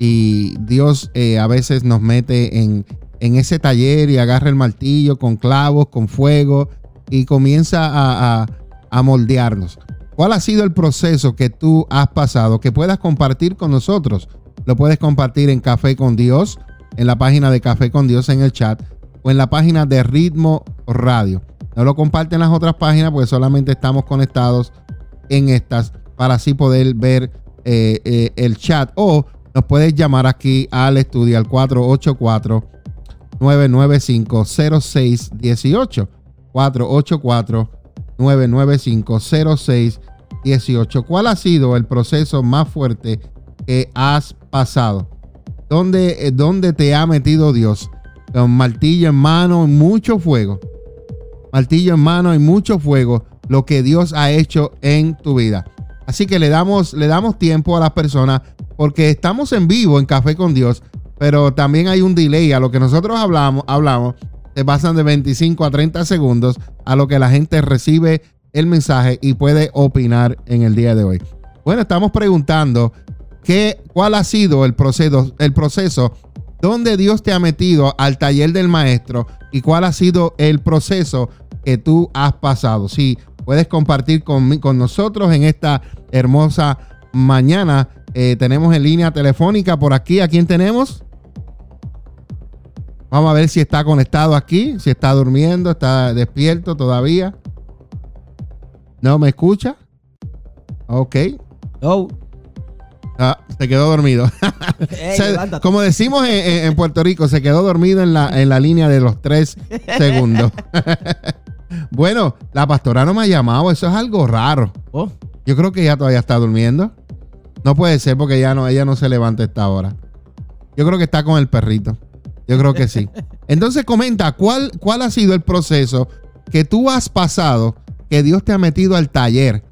y Dios eh, a veces nos mete en, ese taller y agarra el martillo con clavos, con fuego y comienza a, a moldearnos. ¿Cuál ha sido el proceso que tú has pasado que puedas compartir con nosotros? Lo puedes compartir en Café con Dios, en la página de Café con Dios en el chat o en la página de Ritmo Radio. No lo comparten en las otras páginas porque solamente estamos conectados en estas para así poder ver eh, eh, el chat. O nos puedes llamar aquí al estudio al 484 995 0618 484 995 0618 ¿Cuál ha sido el proceso más fuerte que has pasado? ¿Dónde, eh, dónde te ha metido Dios? Con martillo en mano, mucho fuego. Martillo en mano y mucho fuego. Lo que Dios ha hecho en tu vida. Así que le damos, le damos tiempo a las personas porque estamos en vivo en Café con Dios, pero también hay un delay a lo que nosotros hablamos, hablamos, se pasan de 25 a 30 segundos a lo que la gente recibe el mensaje y puede opinar en el día de hoy. Bueno, estamos preguntando qué, cuál ha sido el proceso, el proceso donde Dios te ha metido al taller del maestro y cuál ha sido el proceso que tú has pasado. Si puedes compartir con, con nosotros en esta hermosa mañana. Eh, tenemos en línea telefónica por aquí. ¿A quién tenemos? Vamos a ver si está conectado aquí, si está durmiendo, está despierto todavía. ¿No me escucha? Ok. Oh. Ah, se quedó dormido. como decimos en, Puerto Rico, se quedó dormido en la, en la línea de los tres segundos. bueno, la pastora no me ha llamado, eso es algo raro. Oh. Yo creo que ella todavía está durmiendo. No puede ser porque ya no, ella no se levanta a esta hora. Yo creo que está con el perrito. Yo creo que sí. Entonces comenta, ¿cuál, ¿cuál ha sido el proceso que tú has pasado que Dios te ha metido al taller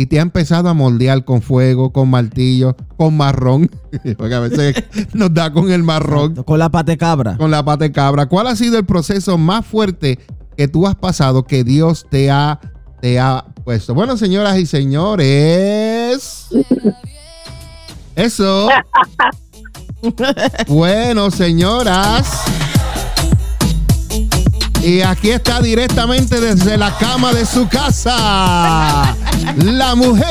y te ha empezado a moldear con fuego, con martillo, con marrón? Porque a veces nos da con el marrón. Con la pate cabra. Con la pate cabra. ¿Cuál ha sido el proceso más fuerte que tú has pasado que Dios te ha, te ha puesto? Bueno, señoras y señores. Eso. bueno, señoras. Y aquí está directamente desde la cama de su casa. La mujer.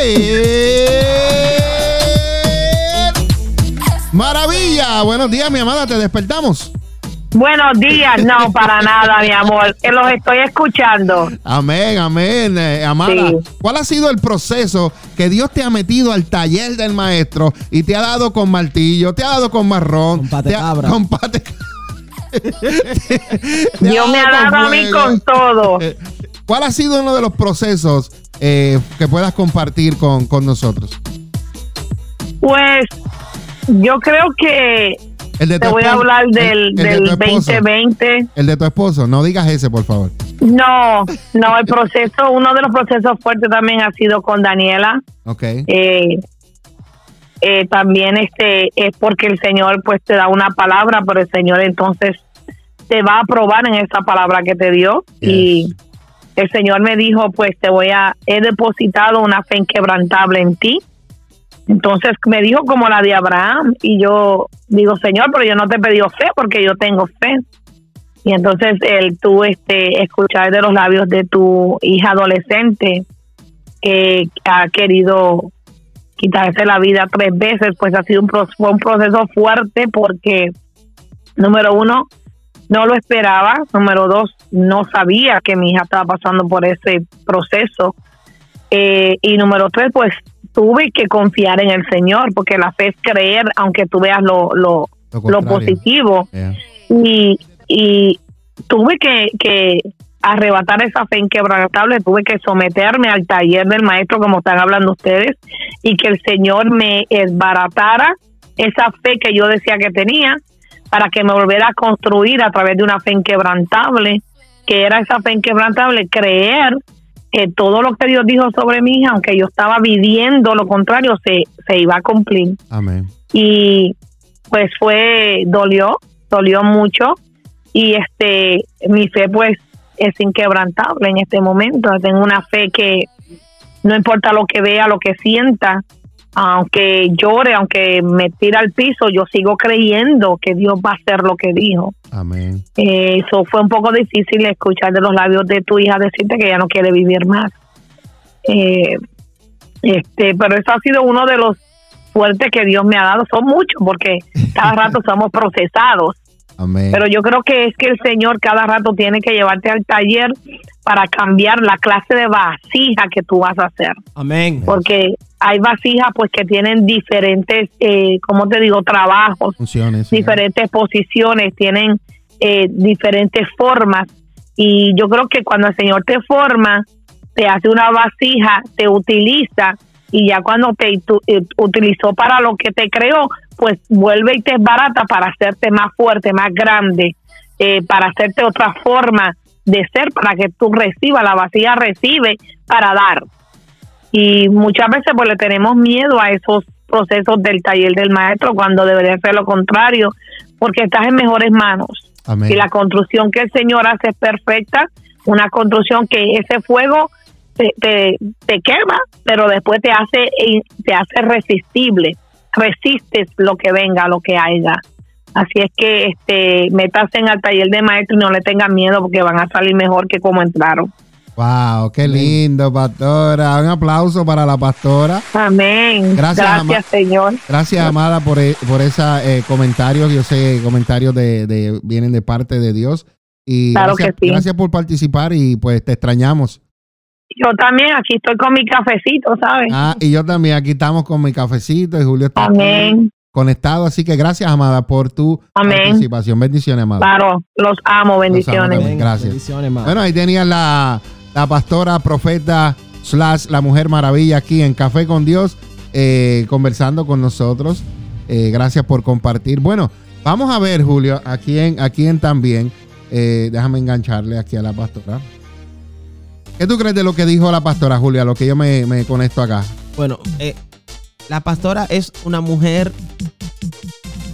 Maravilla. Buenos días, mi amada. Te despertamos. Buenos días, no, para nada, mi amor, que los estoy escuchando. Amén, amén, eh, amada. ¿Cuál ha sido el proceso que Dios te ha metido al taller del maestro y te ha dado con martillo, te ha dado con marrón, con pate cabra. Con pate Dios me ha dado a mí con todo. ¿Cuál ha sido uno de los procesos eh, que puedas compartir con, con nosotros? Pues yo creo que te voy a hablar del, del 2020. El de tu esposo, no digas ese, por favor. No, no, el proceso, uno de los procesos fuertes también ha sido con Daniela. Ok. Eh, eh, también este es porque el Señor pues te da una palabra, pero el Señor entonces te va a probar en esa palabra que te dio. Y el Señor me dijo pues te voy a he depositado una fe inquebrantable en ti. Entonces me dijo como la de Abraham y yo digo, Señor, pero yo no te he pedido fe porque yo tengo fe. Y entonces el tú este, escuchar de los labios de tu hija adolescente que ha querido quitarse la vida tres veces, pues ha sido un, fue un proceso fuerte porque, número uno, no lo esperaba, número dos, no sabía que mi hija estaba pasando por ese proceso. Eh, y número tres, pues tuve que confiar en el Señor, porque la fe es creer, aunque tú veas lo, lo, lo, positivo. Y, y tuve que, que arrebatar esa fe inquebrantable, tuve que someterme al taller del maestro, como están hablando ustedes, y que el Señor me esbaratara esa fe que yo decía que tenía, para que me volviera a construir a través de una fe inquebrantable, que era esa fe inquebrantable, creer que todo lo que Dios dijo sobre mí, aunque yo estaba viviendo lo contrario, se, se iba a cumplir. Amén. Y pues fue, dolió, dolió mucho. Y este, mi fe pues es inquebrantable en este momento. Tengo una fe que no importa lo que vea, lo que sienta, aunque llore, aunque me tira al piso, yo sigo creyendo que Dios va a hacer lo que dijo. Amén. Eso fue un poco difícil escuchar de los labios de tu hija decirte que ya no quiere vivir más. Eh, este, pero eso ha sido uno de los fuertes que Dios me ha dado. Son muchos porque cada rato somos procesados. Pero yo creo que es que el Señor cada rato tiene que llevarte al taller para cambiar la clase de vasija que tú vas a hacer. Amén. Porque hay vasijas pues que tienen diferentes, eh, como te digo, trabajos, Funciones, diferentes posiciones, tienen eh, diferentes formas. Y yo creo que cuando el Señor te forma, te hace una vasija, te utiliza y ya cuando te eh, utilizó para lo que te creó, pues vuelve y te es barata para hacerte más fuerte, más grande, eh, para hacerte otra forma de ser, para que tú recibas, la vasija recibe para dar. Y muchas veces pues le tenemos miedo a esos procesos del taller del maestro cuando debería ser lo contrario, porque estás en mejores manos. Y la construcción que el Señor hace es perfecta, una construcción que ese fuego te, te, te quema, pero después te hace, te hace resistible resistes lo que venga, lo que haya. Así es que este, métase en el taller de maestro y no le tengan miedo porque van a salir mejor que como entraron. Wow, qué lindo, pastora. Un aplauso para la pastora. Amén. Gracias, Señor. Gracias, amada, por, e, por esos eh, comentarios. Yo sé, comentarios de, vienen de parte de Dios. Y claro gracias, que sí. gracias por participar y pues te extrañamos. Yo también, aquí estoy con mi cafecito, ¿sabes? Ah, y yo también, aquí estamos con mi cafecito y Julio está Amén. conectado. Así que gracias, Amada, por tu participación. Bendiciones, Amada. Claro, los amo, bendiciones. gracias. bueno, ahí tenías la, la pastora, profeta, slash, la mujer maravilla aquí en Café con Dios, eh, conversando con nosotros. Eh, gracias por compartir. Bueno, vamos a ver, Julio, aquí en, aquí en también. Eh, déjame engancharle aquí a la pastora. ¿Qué tú crees de lo que dijo la pastora Julia, lo que yo me, conecto acá? Bueno, eh, la pastora es una mujer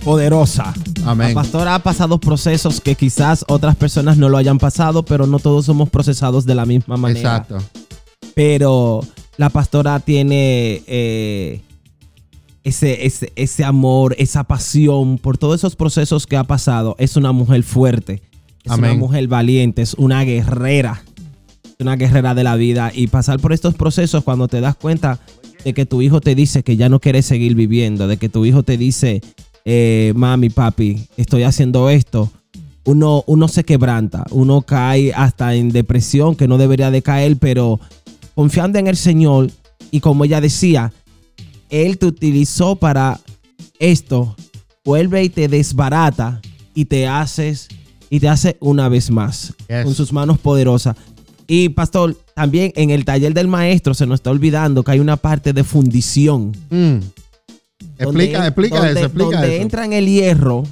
poderosa. Amén. La pastora ha pasado procesos que quizás otras personas no lo hayan pasado, pero no todos somos procesados de la misma manera. Exacto. Pero la pastora tiene eh, ese, ese, ese amor, esa pasión por todos esos procesos que ha pasado. Es una mujer fuerte, es una mujer valiente, es una guerrera una guerrera de la vida y pasar por estos procesos cuando te das cuenta de que tu hijo te dice que ya no quiere seguir viviendo, de que tu hijo te dice, eh, mami, papi, estoy haciendo esto, uno, uno se quebranta, uno cae hasta en depresión que no debería de caer, pero confiando en el Señor y como ella decía, Él te utilizó para esto, vuelve y te desbarata y te haces y te hace una vez más con sus manos poderosas. Y pastor, también en el taller del maestro se nos está olvidando que hay una parte de fundición. Mm. Explica, explica eso, explica donde entran el hierro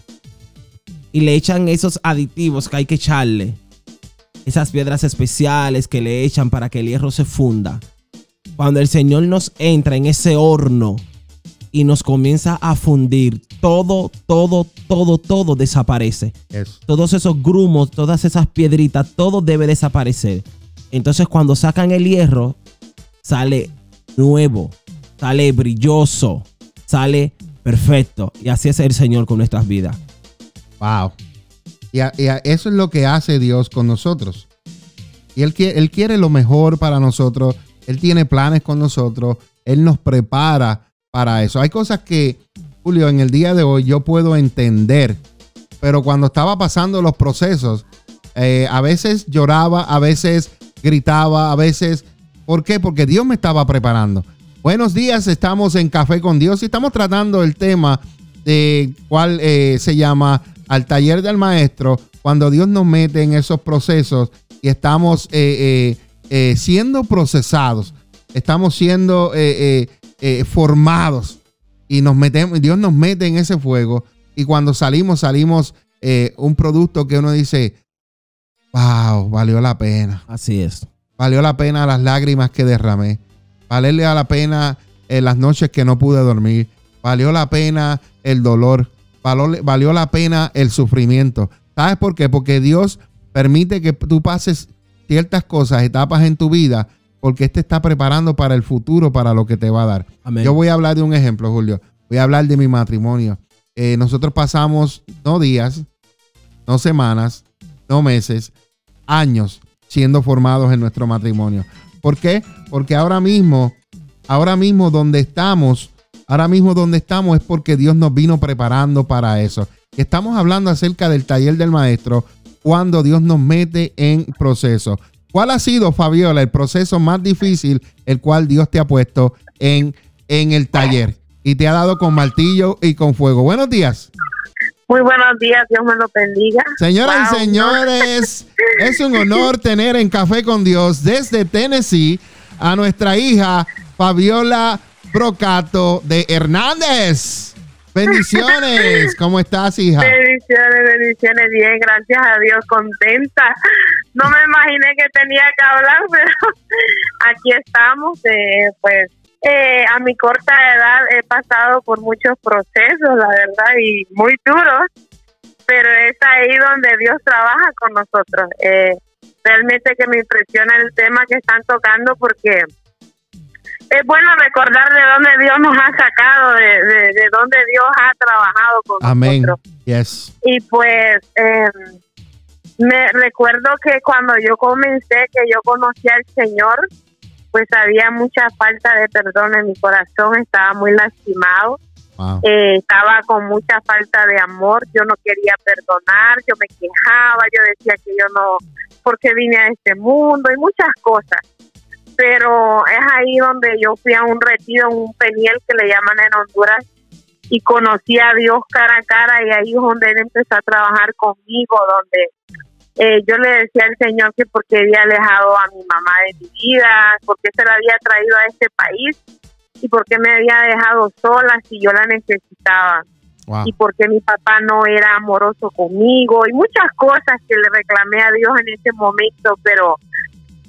y le echan esos aditivos que hay que echarle. Esas piedras especiales que le echan para que el hierro se funda. Cuando el Señor nos entra en ese horno y nos comienza a fundir, todo, todo, todo, todo desaparece. Todos esos grumos, todas esas piedritas, todo debe desaparecer. Entonces cuando sacan el hierro, sale nuevo, sale brilloso, sale perfecto. Y así es el Señor con nuestras vidas. Wow. Y, eso es lo que hace Dios con nosotros. Y él, él quiere lo mejor para nosotros. Él tiene planes con nosotros. Él nos prepara para eso. Hay cosas que, Julio, en el día de hoy yo puedo entender. Pero cuando estaba pasando los procesos, eh, a veces lloraba, a veces gritaba a veces. ¿Por qué? Porque Dios me estaba preparando. Buenos días, estamos en Café con Dios y estamos tratando el tema de cuál eh, se llama al taller del maestro, cuando Dios nos mete en esos procesos y estamos eh, eh, siendo procesados, estamos siendo formados y nos metemos, Dios nos mete en ese fuego y cuando salimos, salimos un producto que uno dice, Wow, valió la pena. Así es. Valió la pena las lágrimas que derramé. Valió la pena eh, las noches que no pude dormir. Valió la pena el dolor. Valió, valió la pena el sufrimiento. ¿Sabes por qué? Porque Dios permite que tú pases ciertas cosas, etapas en tu vida, porque este está preparando para el futuro, para lo que te va a dar. Yo voy a hablar de un ejemplo, Julio. Voy a hablar de mi matrimonio. Eh, nosotros pasamos no días, no semanas, no meses, años siendo formados en nuestro matrimonio. ¿Por qué? Porque ahora mismo, ahora mismo donde estamos, ahora mismo donde estamos es porque Dios nos vino preparando para eso. Estamos hablando acerca del taller del maestro cuando Dios nos mete en proceso. ¿Cuál ha sido, Fabiola, el proceso más difícil el cual Dios te ha puesto en, en el taller y te ha dado con martillo y con fuego? Buenos días. Muy buenos días, Dios me lo bendiga. Señoras y señores, es un honor tener en Café con Dios desde Tennessee a nuestra hija Fabiola Brocato de Hernández. Bendiciones, ¿cómo estás, hija? Bendiciones, bendiciones, bien, gracias a Dios, contenta. No me imaginé que tenía que hablar, pero aquí estamos, eh, pues eh, a mi corta edad he pasado por muchos procesos, la verdad, y muy duros, pero es ahí donde Dios trabaja con nosotros. Eh, realmente que me impresiona el tema que están tocando porque es bueno recordar de dónde Dios nos ha sacado, de, de, dónde Dios ha trabajado con nosotros. Yes. Y pues eh, me recuerdo que cuando yo comencé, que yo conocí al Señor, pues había mucha falta de perdón en mi corazón, estaba muy lastimado, eh, estaba con mucha falta de amor, yo no quería perdonar, yo me quejaba, yo decía que yo no, porque vine a este mundo y muchas cosas. Pero es ahí donde yo fui a un retiro en un peniel que le llaman en Honduras y conocí a Dios cara a cara y ahí es donde él empezó a trabajar conmigo, donde eh, yo le decía al Señor que porque había alejado a mi mamá de mi vida, porque se la había traído a este país y porque me había dejado sola si yo la necesitaba. Y porque mi papá no era amoroso conmigo y muchas cosas que le reclamé a Dios en ese momento, pero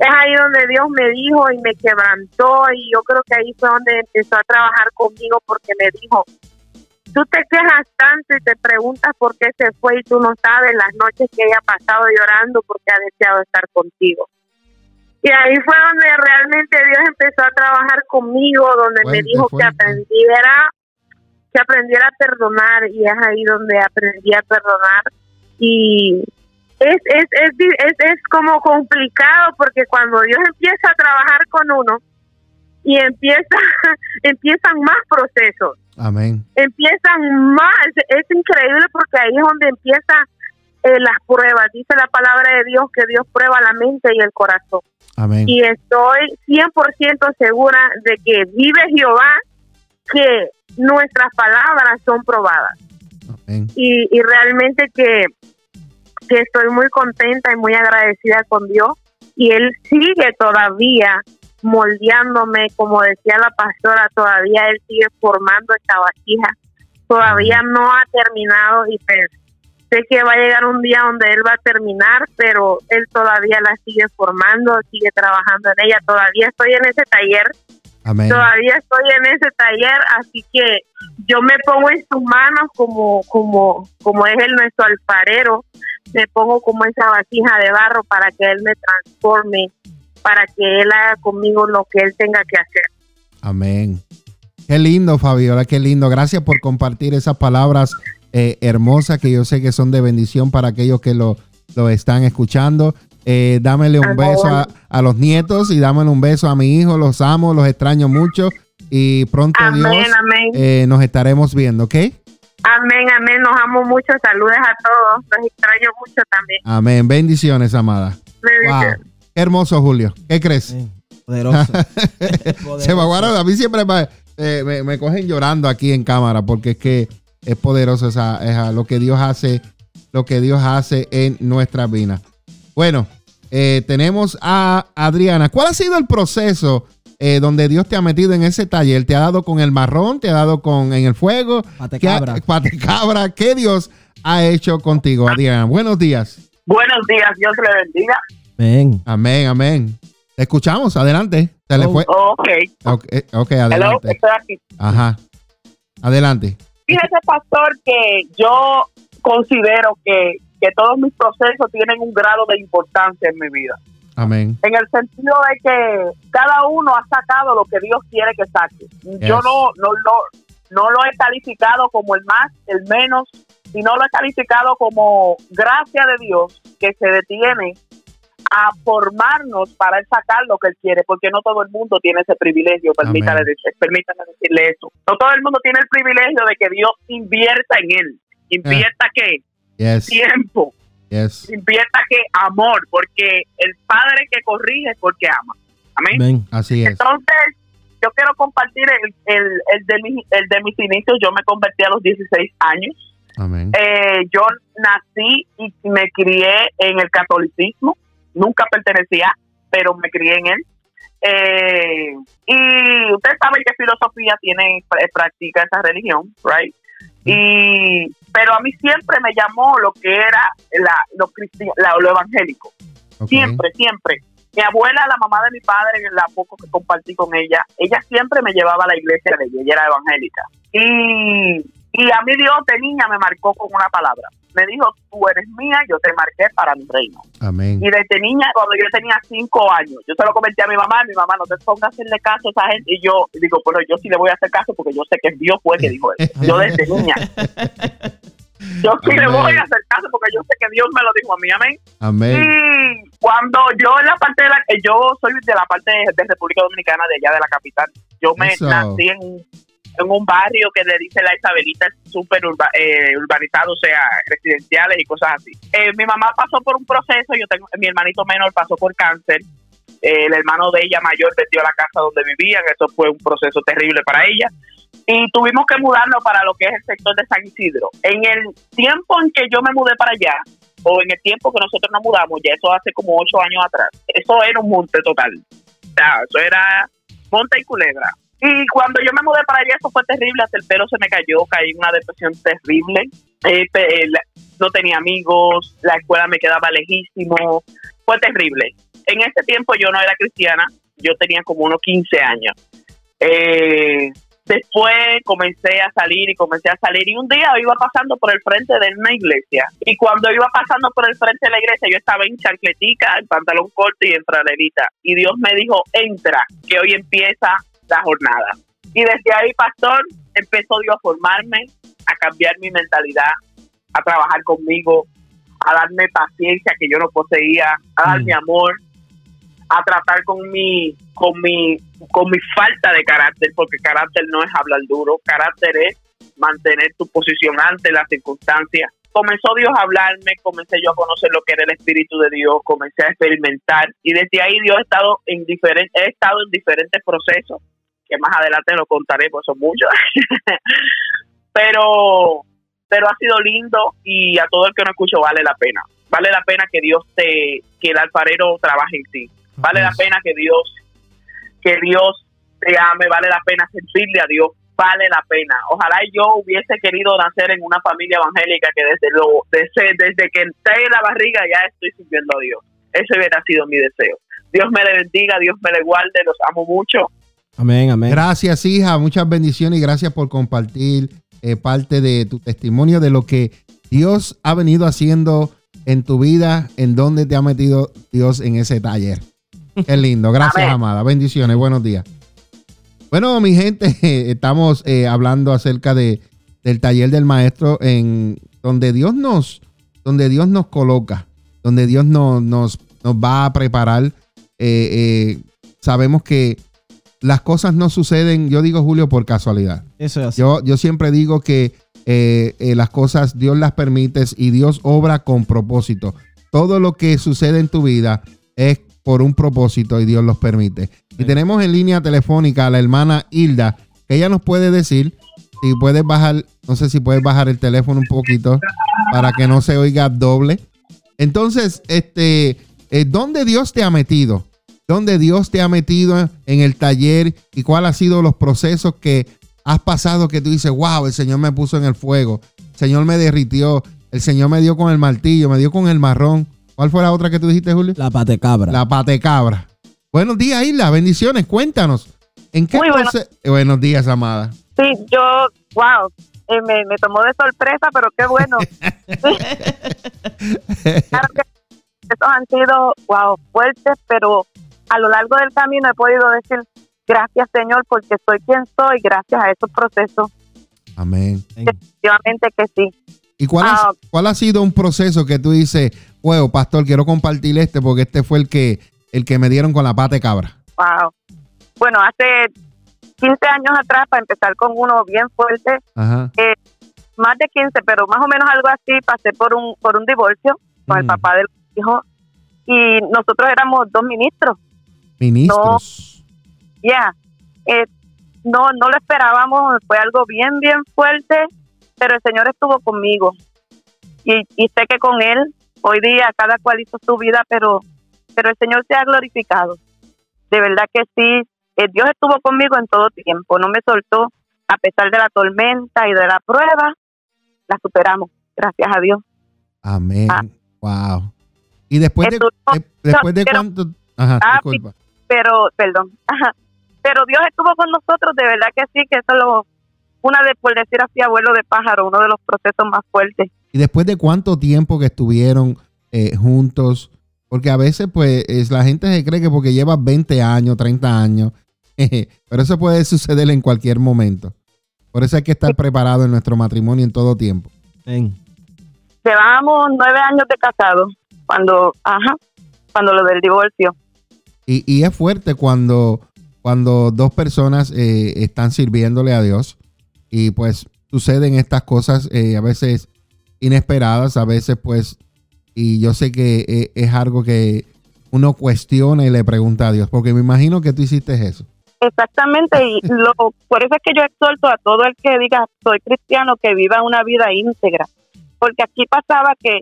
es ahí donde Dios me dijo y me quebrantó y yo creo que ahí fue donde empezó a trabajar conmigo porque me dijo, tú te quejas tanto y te preguntas por qué se fue y tú no sabes las noches que ella ha pasado llorando porque ha deseado estar contigo. Y ahí fue donde realmente Dios empezó a trabajar conmigo, donde me dijo que aprendiera, que aprendiera a perdonar y es ahí donde aprendí a perdonar. Y es, es, es, es, es como complicado porque cuando Dios empieza a trabajar con uno y empieza, empiezan más procesos Amén. Empiezan más, es increíble porque ahí es donde empiezan eh, las pruebas. Dice la palabra de Dios que Dios prueba la mente y el corazón. Amén. Y estoy 100% segura de que vive Jehová, que nuestras palabras son probadas. Amén. Y, y realmente que, que estoy muy contenta y muy agradecida con Dios. Y Él sigue todavía moldeándome, como decía la pastora, todavía él sigue formando esta vasija, todavía no ha terminado y pues, sé que va a llegar un día donde él va a terminar, pero él todavía la sigue formando, sigue trabajando en ella, todavía estoy en ese taller, todavía estoy en ese taller, así que yo me pongo en sus manos como, como, como es el nuestro alfarero, me pongo como esa vasija de barro para que él me transforme para que Él haga conmigo lo que Él tenga que hacer. Amén. Qué lindo, Fabiola, qué lindo. Gracias por compartir esas palabras eh, hermosas que yo sé que son de bendición para aquellos que lo, lo están escuchando. Eh, dámele un beso a, los nietos y dámele un beso a mi hijo. Los amo, los extraño mucho y pronto Dios eh, nos estaremos viendo, ¿ok? Amén, amén. Nos amo mucho. Saludos a todos. Los extraño mucho también. Amén. Bendiciones, amada. Bendiciones. Hermoso, Julio. ¿Qué crees? poderoso. Se me aguarda. A mí siempre eh, me, me, cogen llorando aquí en cámara porque es que es poderoso esa, lo que Dios hace, lo que Dios hace en nuestra vida. Bueno, eh, tenemos a Adriana. ¿Cuál ha sido el proceso eh, donde Dios te ha metido en ese taller? ¿Te ha dado con el marrón? ¿Te ha dado con en el fuego? Patecabra. ¿Qué, cabra. ¿Qué Dios ha hecho contigo, Adriana? Buenos días. Buenos días, Dios le bendiga. Amén. Amén, amén. Te escuchamos, adelante. Se le oh, fue. ok. Ok, adelante. estoy aquí. Ajá. Adelante. Fíjese, pastor, que yo considero que, que todos mis procesos tienen un grado de importancia en mi vida. Amén. En el sentido de que cada uno ha sacado lo que Dios quiere que saque. Yo no, no, lo, no lo he calificado como el más, el menos, y no lo he calificado como gracia de Dios que se detiene a formarnos para sacar lo que él quiere, porque no todo el mundo tiene ese privilegio, permítame, permítame decirle eso. No todo el mundo tiene el privilegio de que Dios invierta en él. Invierta qué? Tiempo. Invierta que amor, porque el padre que corrige es porque ama. Amén. Así es. Entonces, yo quiero compartir el, el, el, de el de mis inicios. Yo me convertí a los 16 años. Amén. Eh, yo nací y me crié en el catolicismo nunca pertenecía, pero me crié en él. Eh, y ustedes saben qué filosofía tiene, eh, practica esa religión, right? Y, pero a mí siempre me llamó lo que era la, lo, lo evangélico. Siempre, siempre. Mi abuela, la mamá de mi padre, la poco que compartí con ella, ella siempre me llevaba a la iglesia de ella, ella era evangélica. Y, y a mí Dios de niña me marcó con una palabra me dijo, tú eres mía, yo te marqué para mi reino. Amén. Y desde niña, cuando yo tenía cinco años, yo se lo comenté a mi mamá, mi mamá, no te pongas a hacerle caso a esa gente. Y yo digo, pero yo sí le voy a hacer caso porque yo sé que Dios fue que dijo eso. Yo desde niña. Yo sí le voy a hacer caso porque yo sé que Dios me lo dijo a mí, amén. Amén. Y cuando yo en la parte de la, yo soy de la parte de, República Dominicana, de allá de la capital, yo me nací en en un barrio que le dice la Isabelita súper eh, urbanizado, o sea, residenciales y cosas así. Eh, mi mamá pasó por un proceso, yo tengo, mi hermanito menor pasó por cáncer, eh, el hermano de ella mayor vendió la casa donde vivían, eso fue un proceso terrible para ella. Y tuvimos que mudarnos para lo que es el sector de San Isidro. En el tiempo en que yo me mudé para allá, o en el tiempo que nosotros nos mudamos, ya eso hace como ocho años atrás, eso era un monte total. Eso era monte y culebra y cuando yo me mudé para allá, eso fue terrible, hasta el pelo se me cayó, caí en una depresión terrible. Eh, no tenía amigos, la escuela me quedaba lejísimo, fue terrible. En ese tiempo yo no era cristiana, yo tenía como unos 15 años. Eh, después comencé a salir y comencé a salir y un día iba pasando por el frente de una iglesia y cuando iba pasando por el frente de la iglesia yo estaba en chancletica, en pantalón corto y en fralerita y Dios me dijo entra que hoy empieza la jornada. Y desde ahí, pastor, empezó Dios a formarme, a cambiar mi mentalidad, a trabajar conmigo, a darme paciencia que yo no poseía, a darme mm. amor, a tratar con mi, con mi, con mi falta de carácter, porque carácter no es hablar duro, carácter es mantener tu posición ante las circunstancias. Comenzó Dios a hablarme, comencé yo a conocer lo que era el Espíritu de Dios, comencé a experimentar y desde ahí Dios ha estado en diferentes, he estado en diferentes procesos que más adelante lo contaré, pues son muchos. pero, pero ha sido lindo y a todo el que no escucho vale la pena. Vale la pena que Dios te, que el alfarero trabaje en ti. Vale la pena que Dios, que Dios te ame, vale la pena servirle a Dios, vale la pena. Ojalá yo hubiese querido nacer en una familia evangélica que desde lo, desde, desde que entré en la barriga ya estoy sirviendo a Dios. Ese hubiera sido mi deseo. Dios me le bendiga, Dios me le guarde, los amo mucho Amén, amén. Gracias, hija. Muchas bendiciones y gracias por compartir eh, parte de tu testimonio de lo que Dios ha venido haciendo en tu vida, en donde te ha metido Dios en ese taller. Qué lindo. Gracias, amada. Bendiciones. Buenos días. Bueno, mi gente, estamos eh, hablando acerca de, del taller del maestro en donde Dios nos, donde Dios nos coloca, donde Dios nos, nos, nos va a preparar. Eh, sabemos que las cosas no suceden, yo digo Julio, por casualidad. Eso es Yo, yo siempre digo que eh, eh, las cosas Dios las permite y Dios obra con propósito. Todo lo que sucede en tu vida es por un propósito y Dios los permite. Y tenemos en línea telefónica a la hermana Hilda, que ella nos puede decir si puedes bajar, no sé si puedes bajar el teléfono un poquito para que no se oiga doble. Entonces, este, eh, ¿dónde Dios te ha metido? Dónde Dios te ha metido en el taller y cuáles han sido los procesos que has pasado que tú dices, wow, el Señor me puso en el fuego, el Señor me derritió, el Señor me dio con el martillo, me dio con el marrón. ¿Cuál fue la otra que tú dijiste, Julio? La patecabra. La patecabra. Buenos días, Isla, bendiciones, cuéntanos. ¿En qué proceso? Buenos días, amada. Sí, yo, wow, eh, me, me, tomó de sorpresa, pero qué bueno. claro que procesos han sido, wow, fuertes, pero a lo largo del camino he podido decir, gracias Señor, porque soy quien soy, gracias a esos procesos. Amén. Definitivamente que sí. ¿Y cuál, ha, ah. cuál ha sido un proceso que tú dices, bueno, pastor, quiero compartir este porque este fue el que, el que me dieron con la pata de cabra? Wow. Bueno, hace 15 años atrás, para empezar con uno bien fuerte, eh, más de 15, pero más o menos algo así, pasé por un, por un divorcio con el mm. papá del hijo y nosotros éramos dos ministros. Ministros. Ya. Eh, no, no lo esperábamos, fue algo bien, bien fuerte, pero el Señor estuvo conmigo. Y, y sé que con Él, hoy día, cada cual hizo su vida, pero, pero el Señor se ha glorificado. De verdad que sí, eh, Dios estuvo conmigo en todo tiempo, no me soltó, a pesar de la tormenta y de la prueba, la superamos, gracias a Dios. Amén. Wow. Ah. Y después de, después de cuánto... Ajá, ah, Pero, perdón. Pero Dios estuvo con nosotros, de verdad que sí, que eso es lo, una de, por decir así, abuelo de pájaro, uno de los procesos más fuertes. ¿Y después de cuánto tiempo que estuvieron eh, juntos? Porque a veces, pues, es, la gente se cree que porque lleva 20 años, 30 años, pero eso puede suceder en cualquier momento. Por eso hay que estar preparado en nuestro matrimonio en todo tiempo. Llevamos nueve años de casado cuando, ajá, cuando lo del divorcio. Y, y es fuerte cuando, cuando dos personas eh, están sirviéndole a Dios y pues suceden estas cosas eh, a veces inesperadas, a veces pues, y yo sé que eh, es algo que uno cuestiona y le pregunta a Dios, porque me imagino que tú hiciste eso. Exactamente, y lo, por eso es que yo exhorto a todo el que diga soy cristiano que viva una vida íntegra, porque aquí pasaba que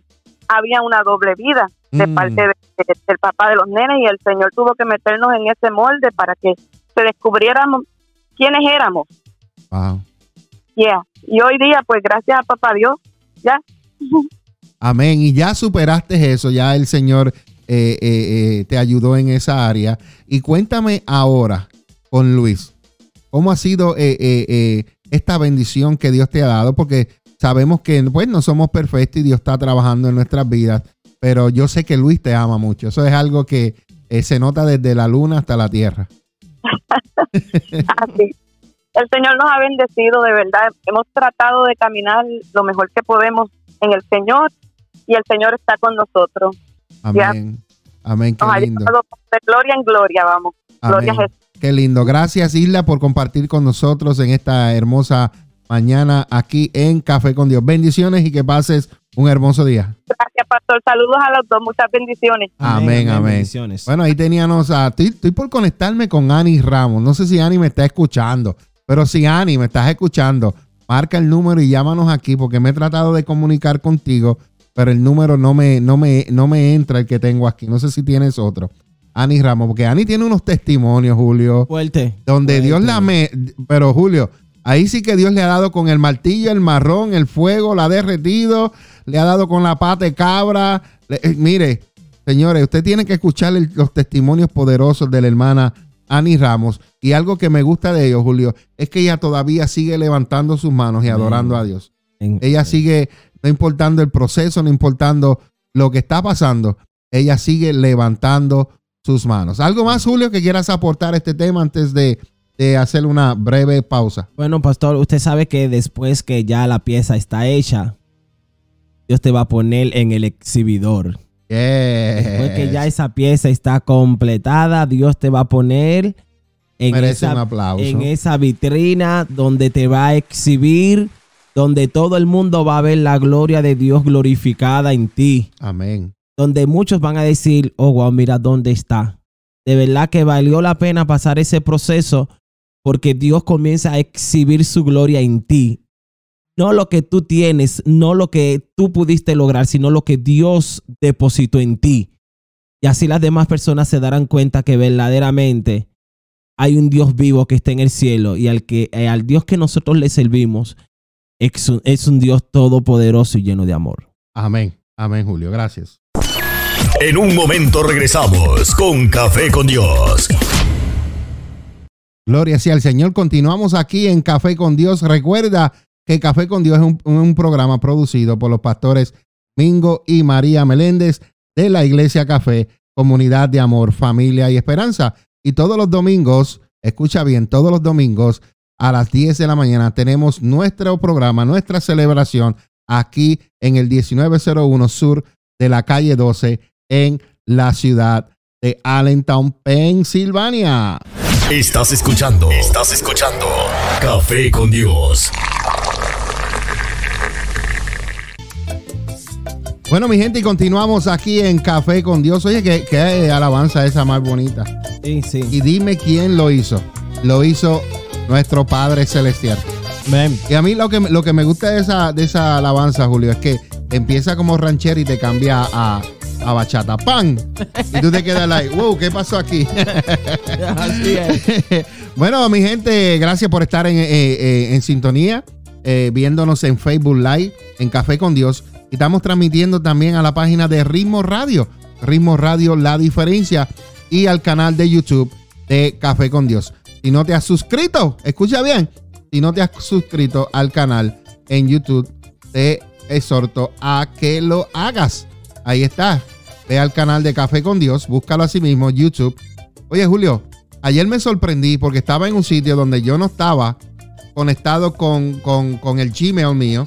había una doble vida de mm. parte del papá de los nenes y el Señor tuvo que meternos en ese molde para que se descubriéramos quiénes éramos. Wow. Yeah. Y hoy día, pues gracias a papá Dios, ya. Amén. Y ya superaste eso, ya el Señor eh, eh, eh, te ayudó en esa área. Y cuéntame ahora, con Luis. ¿Cómo ha sido esta bendición que Dios te ha dado? Porque sabemos que pues, no somos perfectos y Dios está trabajando en nuestras vidas, pero yo sé que Luis te ama mucho. Eso es algo que se nota desde la luna hasta la tierra. Así. El Señor nos ha bendecido, de verdad. Hemos tratado de caminar lo mejor que podemos en el Señor y el Señor está con nosotros. Amén. Amén. Qué lindo. de gloria en gloria, vamos. Gloria a Jesús. Qué lindo. Gracias, Isla, por compartir con nosotros en esta hermosa mañana aquí en Café con Dios. Bendiciones y que pases un hermoso día. Gracias, pastor. Saludos a los dos. Muchas bendiciones. Amén, amén. Bueno, ahí teníamos a. Estoy, estoy por conectarme con Ani Ramos. No sé si Ani me está escuchando, pero si Ani me estás escuchando, marca el número y llámanos aquí porque me he tratado de comunicar contigo, pero el número no me, no me, no me entra el que tengo aquí. No sé si tienes otro. Ani Ramos, porque Ani tiene unos testimonios, Julio. Fuerte. Donde Dios la me. Pero, Julio, ahí sí que Dios le ha dado con el martillo, el marrón, el fuego, la ha derretido, le ha dado con la pata de cabra. Eh, mire, señores, usted tiene que escuchar los testimonios poderosos de la hermana Ani Ramos. Y algo que me gusta de ellos, Julio, es que ella todavía sigue levantando sus manos y adorando a Dios. ella sigue, no importando el proceso, no importando lo que está pasando, ella sigue levantando sus manos. ¿Algo más, Julio, que quieras aportar a este tema antes de, hacer una breve pausa? Bueno, pastor, usted sabe que después que ya la pieza está hecha, Dios te va a poner en el exhibidor. Después que ya esa pieza está completada, Dios te va a poner en, esa, en esa vitrina donde te va a exhibir, donde todo el mundo va a ver la gloria de Dios glorificada en ti. Amén donde muchos van a decir, oh, wow, mira dónde está. De verdad que valió la pena pasar ese proceso porque Dios comienza a exhibir su gloria en ti. No lo que tú tienes, no lo que tú pudiste lograr, sino lo que Dios depositó en ti. Y así las demás personas se darán cuenta que verdaderamente hay un Dios vivo que está en el cielo y al, que, eh, al Dios que nosotros le servimos es un, es un Dios todopoderoso y lleno de amor. Amén. Amén, Julio. Gracias. En un momento regresamos con Café con Dios. Gloria sea al Señor. Continuamos aquí en Café con Dios. Recuerda que Café con Dios es un, programa producido por los pastores Mingo y María Meléndez de la Iglesia Café, comunidad de amor, familia y esperanza. Y todos los domingos, escucha bien, todos los domingos a las 10 de la mañana tenemos nuestro programa, nuestra celebración aquí en el 1901 Sur de la calle 12 en la ciudad de Allentown, Pensilvania. Estás escuchando, estás escuchando Café con Dios. Bueno, mi gente, y continuamos aquí en Café con Dios. Oye, qué, alabanza esa más bonita. Sí, sí. Y dime quién lo hizo. Lo hizo nuestro Padre Celestial. Y a mí lo que, lo que me gusta de esa, de esa alabanza, Julio, es que empieza como ranchero y te cambia a, a bachata. ¡Pam! Y tú te quedas like, wow, ¿qué pasó aquí? Así es. bueno, mi gente, gracias por estar en, eh, eh, sintonía, eh, viéndonos en Facebook Live, en Café con Dios. Y estamos transmitiendo también a la página de Ritmo Radio, Ritmo Radio La Diferencia, y al canal de YouTube de Café con Dios. Si no te has suscrito, escucha bien, si no te has suscrito al canal en YouTube, te exhorto a que lo hagas. Ahí está. Ve al canal de Café con Dios, búscalo así mismo, YouTube. Oye, Julio, ayer me sorprendí porque estaba en un sitio donde yo no estaba conectado con, con el Gmail mío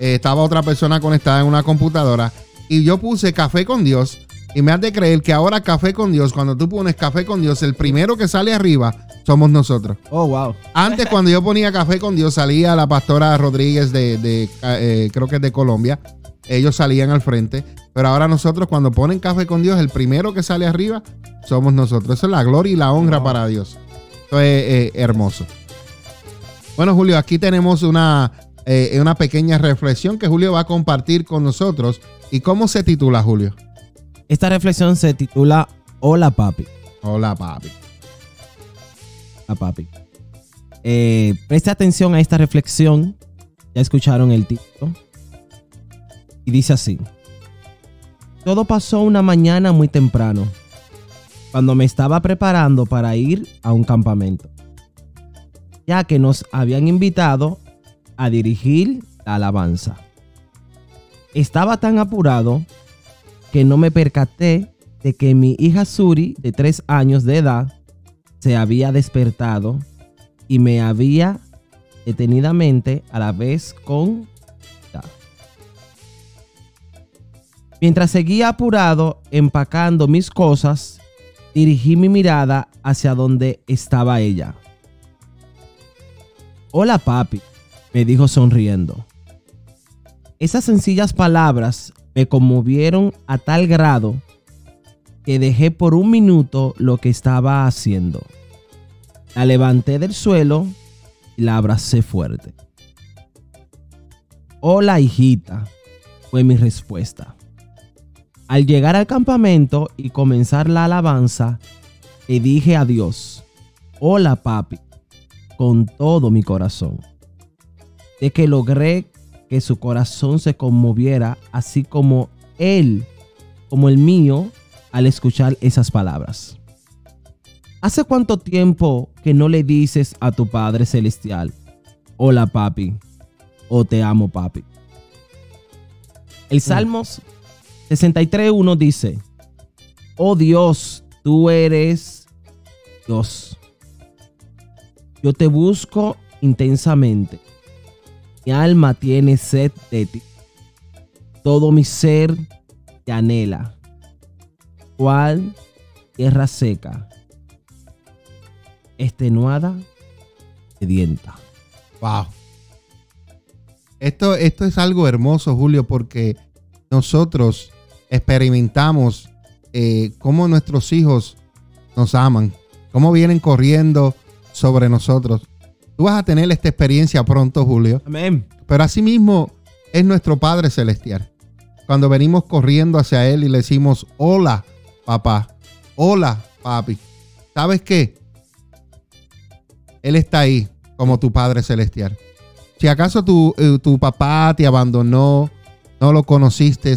eh, estaba otra persona conectada en una computadora y yo puse café con Dios y me has de creer que ahora café con Dios, cuando tú pones café con Dios, el primero que sale arriba somos nosotros. Oh, wow. Antes cuando yo ponía café con Dios salía la pastora Rodríguez de, eh, creo que es de Colombia. Ellos salían al frente. Pero ahora nosotros cuando ponen café con Dios, el primero que sale arriba somos nosotros. Eso es la gloria y la honra para Dios. Eso es eh, hermoso. Bueno, Julio, aquí tenemos una eh, una pequeña reflexión que Julio va a compartir con nosotros. ¿Y cómo se titula, Julio? Esta reflexión se titula Hola papi. Hola papi. Hola papi. Eh, preste atención a esta reflexión. Ya escucharon el título. Y dice así. Todo pasó una mañana muy temprano, cuando me estaba preparando para ir a un campamento, ya que nos habían invitado a dirigir la alabanza. Estaba tan apurado que no me percaté de que mi hija Suri, de tres años de edad, se había despertado y me había detenidamente a la vez con... Mientras seguía apurado empacando mis cosas, dirigí mi mirada hacia donde estaba ella. Hola papi, me dijo sonriendo. Esas sencillas palabras me conmovieron a tal grado que dejé por un minuto lo que estaba haciendo. La levanté del suelo y la abracé fuerte. Hola hijita, fue mi respuesta. Al llegar al campamento y comenzar la alabanza, le dije a Dios, hola papi, con todo mi corazón de que logré que su corazón se conmoviera, así como él, como el mío, al escuchar esas palabras. ¿Hace cuánto tiempo que no le dices a tu Padre Celestial, hola papi, o te amo papi? El Salmos 63.1 dice, oh Dios, tú eres Dios. Yo te busco intensamente mi alma tiene sed de ti. Todo mi ser te anhela. Cual tierra seca, extenuada, sedienta. Wow. Esto, esto es algo hermoso, Julio, porque nosotros experimentamos eh, cómo nuestros hijos nos aman, cómo vienen corriendo sobre nosotros. Tú vas a tener esta experiencia pronto, Julio. Amén. Pero asimismo es nuestro Padre Celestial. Cuando venimos corriendo hacia Él y le decimos, hola, papá, hola, papi. ¿Sabes qué? Él está ahí como tu Padre Celestial. Si acaso tu, eh, tu papá te abandonó, no lo conociste,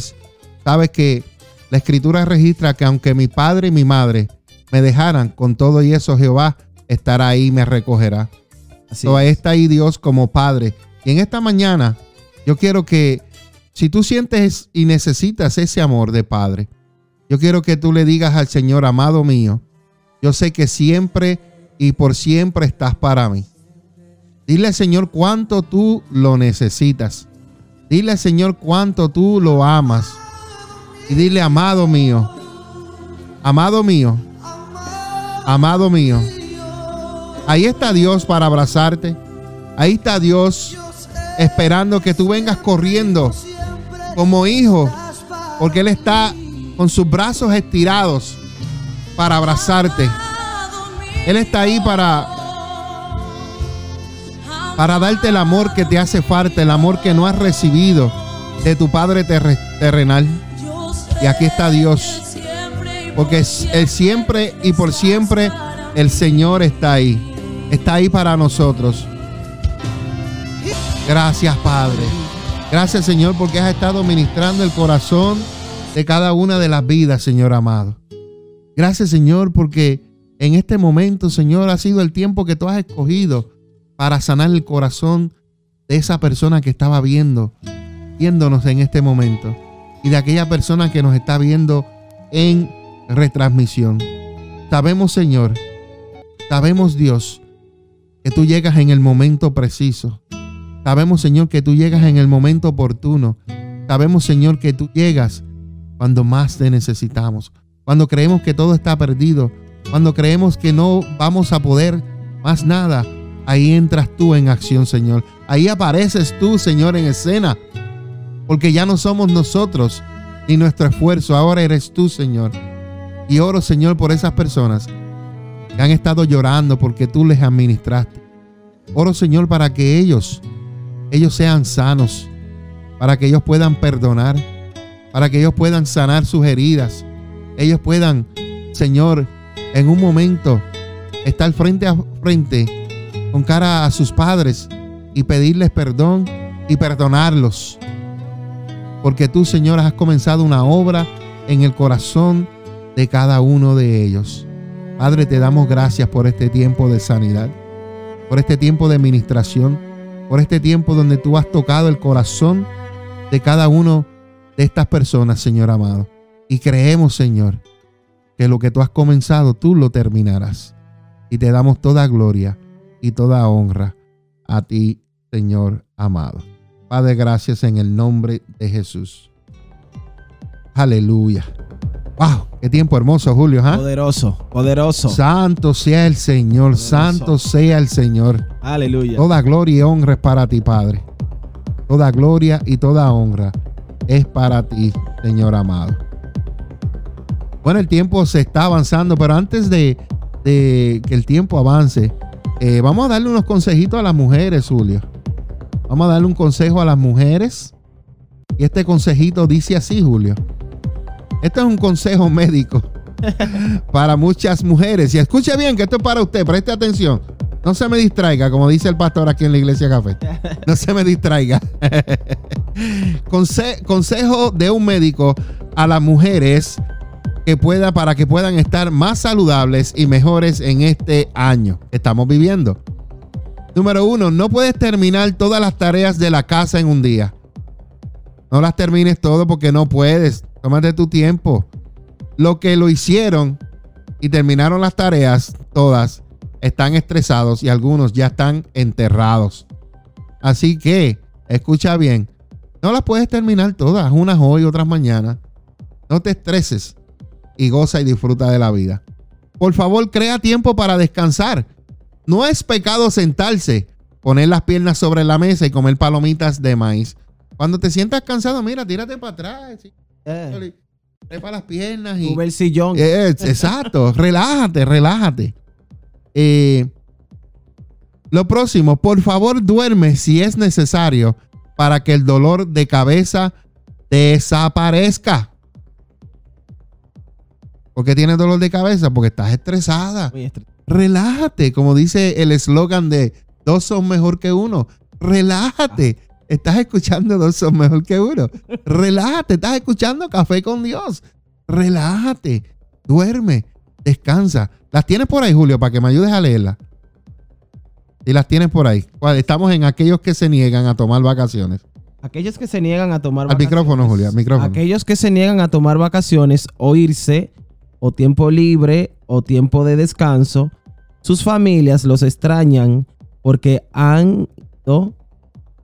sabes que la escritura registra que aunque mi padre y mi madre me dejaran, con todo y eso Jehová estará ahí y me recogerá. So, ahí está ahí Dios como Padre. Y en esta mañana yo quiero que si tú sientes y necesitas ese amor de Padre, Yo quiero que tú le digas al Señor, amado mío, yo sé que siempre y por siempre estás para mí. Dile al Señor cuánto tú lo necesitas. Dile al Señor cuánto tú lo amas. Y dile, amado mío, amado mío, amado mío. Ahí está Dios para abrazarte. Ahí está Dios esperando que tú vengas corriendo como hijo, porque Él está con sus brazos estirados para abrazarte. Él está ahí para para darte el amor que te hace falta, el amor que no has recibido de tu Padre terrenal. Y aquí está Dios. Porque es siempre y por siempre el Señor está ahí. Está ahí para nosotros. Gracias, Padre. Gracias, Señor, porque has estado ministrando el corazón de cada una de las vidas, Señor amado. Gracias, Señor, porque en este momento, Señor, ha sido el tiempo que tú has escogido para sanar el corazón de esa persona que estaba viendo, viéndonos en este momento, y de aquella persona que nos está viendo en retransmisión. Sabemos, Señor, sabemos, Dios, que tú llegas en el momento preciso. Sabemos, Señor, que tú llegas en el momento oportuno. Sabemos, Señor, que tú llegas cuando más te necesitamos. Cuando creemos que todo está perdido. Cuando creemos que no vamos a poder más nada. Ahí entras tú en acción, Señor. Ahí apareces tú, Señor, en escena. Porque ya no somos nosotros ni nuestro esfuerzo. Ahora eres tú, Señor. Y oro, Señor, por esas personas que han estado llorando porque tú les administraste. Oro, Señor, para que ellos, ellos sean sanos, para que ellos puedan perdonar, para que ellos puedan sanar sus heridas. Ellos puedan, Señor, en un momento estar frente a frente con cara a sus padres y pedirles perdón y perdonarlos. Porque tú, Señor, has comenzado una obra en el corazón de cada uno de ellos. Padre, te damos gracias por este tiempo de sanidad, por este tiempo de administración, por este tiempo donde tú has tocado el corazón de cada uno de estas personas, Señor amado. Y creemos, Señor, que lo que tú has comenzado, tú lo terminarás. Y te damos toda gloria y toda honra a ti, Señor amado. Padre, gracias en el nombre de Jesús. Aleluya. Wow, qué tiempo hermoso, Julio. ¿ah? Poderoso, poderoso. Santo sea el Señor, santo sea el Señor. Aleluya. Toda gloria y honra es para ti, Padre. Toda gloria y toda honra es para ti, Señor amado. Bueno, el tiempo se está avanzando, pero antes de, que el tiempo avance, eh, vamos a darle unos consejitos a las mujeres, Julio. Vamos a darle un consejo a las mujeres. Y este consejito dice así, Julio. Este es un consejo médico para muchas mujeres. Y escuche bien que esto es para usted, preste atención. No se me distraiga, como dice el pastor aquí en la iglesia café. No se me distraiga. consejo de un médico a las mujeres que pueda para que puedan estar más saludables y mejores en este año que estamos viviendo. Número uno, no puedes terminar todas las tareas de la casa en un día. No las termines todo porque no puedes. Tómate tu tiempo. Lo que lo hicieron y terminaron las tareas, todas, están estresados y algunos ya están enterrados. Así que, escucha bien, no las puedes terminar todas, unas hoy, otras mañana. No te estreses y goza y disfruta de la vida. Por favor, crea tiempo para descansar. No es pecado sentarse, poner las piernas sobre la mesa y comer palomitas de maíz. Cuando te sientas cansado, mira, tírate para atrás. Eh. Trepa las piernas y. el sillón. Eh, exacto. relájate, relájate. Eh, lo próximo, por favor duerme si es necesario para que el dolor de cabeza desaparezca. ¿Por qué tienes dolor de cabeza? Porque estás estresada. Relájate, como dice el eslogan de dos son mejor que uno. Relájate. Estás escuchando dos son mejor que uno. Relájate, estás escuchando Café con Dios. Relájate, duerme, descansa. ¿Las tienes por ahí, Julio, para que me ayudes a leerlas? Y las tienes por ahí. Estamos en aquellos que se niegan a tomar vacaciones. Aquellos que se niegan a tomar Al micrófono, Julia, micrófono. Aquellos que se niegan a tomar vacaciones o irse, o tiempo libre, o tiempo de descanso, sus familias los extrañan porque han ido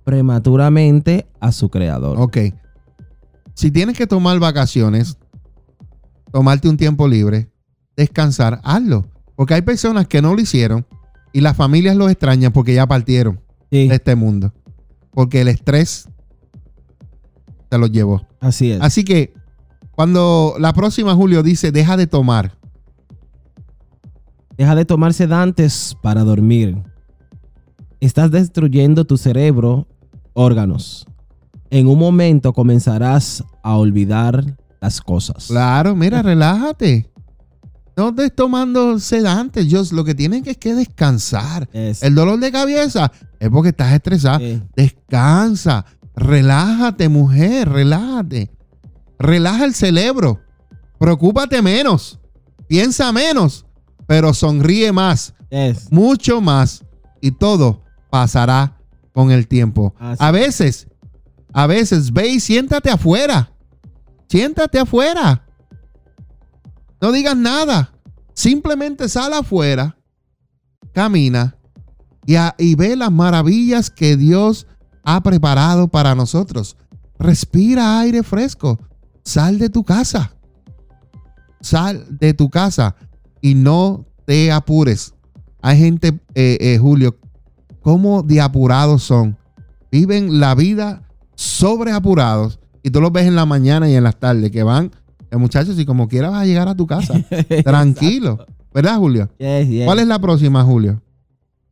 prematuramente a su creador. Ok. Si tienes que tomar vacaciones, tomarte un tiempo libre, descansar, hazlo. Porque hay personas que no lo hicieron y las familias los extrañan porque ya partieron de este mundo. Porque el estrés se los llevó. Así es. Así que cuando la próxima Julio dice deja de tomar. Deja de tomar sedantes para dormir. Estás destruyendo tu cerebro, órganos. En un momento comenzarás a olvidar las cosas. Claro, mira, relájate. No estés tomando sedantes. Yo, lo que tienes que es que descansar. El dolor de cabeza es porque estás estresada. Descansa. Relájate, mujer, relájate. Relaja el cerebro. Preocúpate menos. Piensa menos. Pero sonríe más. Mucho más. Y todo pasará con el tiempo. A veces, a veces, ve y siéntate afuera. Siéntate afuera. No digas nada. Simplemente sal afuera, camina y, ve las maravillas que Dios ha preparado para nosotros. Respira aire fresco. Sal de tu casa. Sal de tu casa y no te apures. Hay gente, eh, eh, Julio, ¿cómo de apurados son? Viven la vida sobreapurados y tú los ves en la mañana y en las tardes que van el muchacho, si como quiera vas a llegar a tu casa. Tranquilo. ¿Verdad, Julio? ¿Cuál es la próxima, Julio?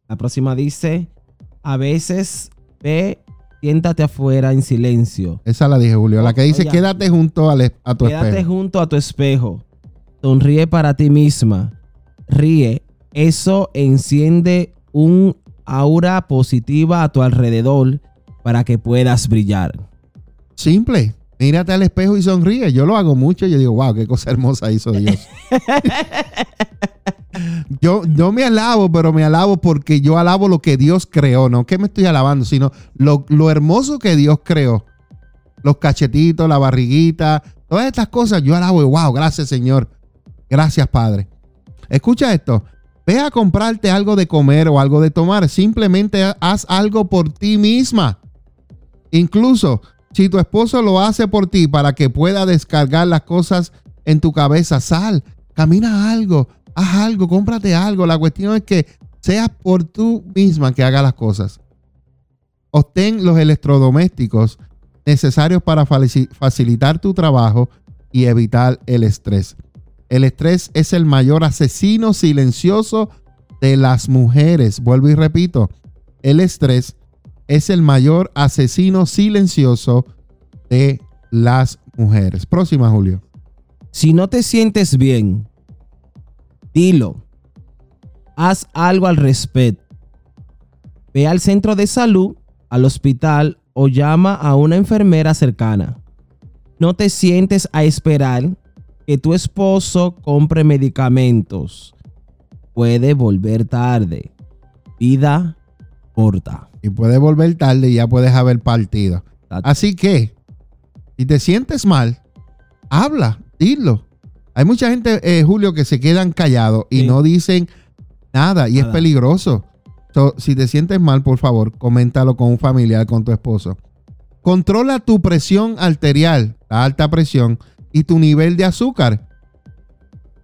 La próxima dice, a veces ve, siéntate afuera en silencio. Esa la dije, Julio. La que dice, quédate junto a tu espejo. Quédate junto a tu espejo. Sonríe para ti misma. Ríe. Eso enciende un aura positiva a tu alrededor para que puedas brillar. Simple mírate al espejo y sonríe. Yo lo hago mucho y yo digo, wow, qué cosa hermosa hizo Dios. yo, yo me alabo, pero me alabo porque yo alabo lo que Dios creó, no que me estoy alabando, sino lo, lo hermoso que Dios creó. Los cachetitos, la barriguita, todas estas cosas, yo alabo y wow, gracias Señor. Gracias Padre. Escucha esto. Ve a comprarte algo de comer o algo de tomar. Simplemente haz algo por ti misma. Incluso si tu esposo lo hace por ti para que pueda descargar las cosas en tu cabeza, sal, camina algo, haz algo, cómprate algo. La cuestión es que seas por tú misma que haga las cosas. Obtén los electrodomésticos necesarios para facilitar tu trabajo y evitar el estrés. El estrés es el mayor asesino silencioso de las mujeres. Vuelvo y repito, el estrés es el mayor asesino silencioso de las mujeres. Próxima, Julio. Si no te sientes bien, dilo. Haz algo al respecto. Ve al centro de salud, al hospital o llama a una enfermera cercana. No te sientes a esperar que tu esposo compre medicamentos. Puede volver tarde. Vida corta y puedes volver tarde y ya puedes haber partido. Así que, si te sientes mal, habla, dilo. Hay mucha gente, eh, Julio, que se quedan callados y no dicen nada y es peligroso. si te sientes mal, por favor, coméntalo con un familiar, con tu esposo. Controla tu presión arterial, la alta presión y tu nivel de azúcar,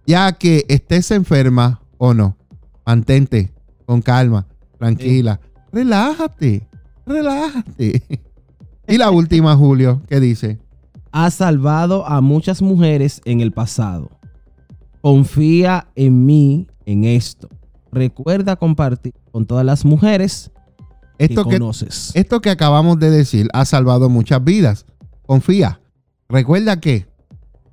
ya que estés enferma o no. Mantente con calma, tranquila. Relájate, relájate. Y la última, Julio, ¿qué dice? Ha salvado a muchas mujeres en el pasado. Confía en mí en esto. Recuerda compartir con todas las mujeres esto que, conoces. esto que acabamos de decir ha salvado muchas vidas. Confía. Recuerda que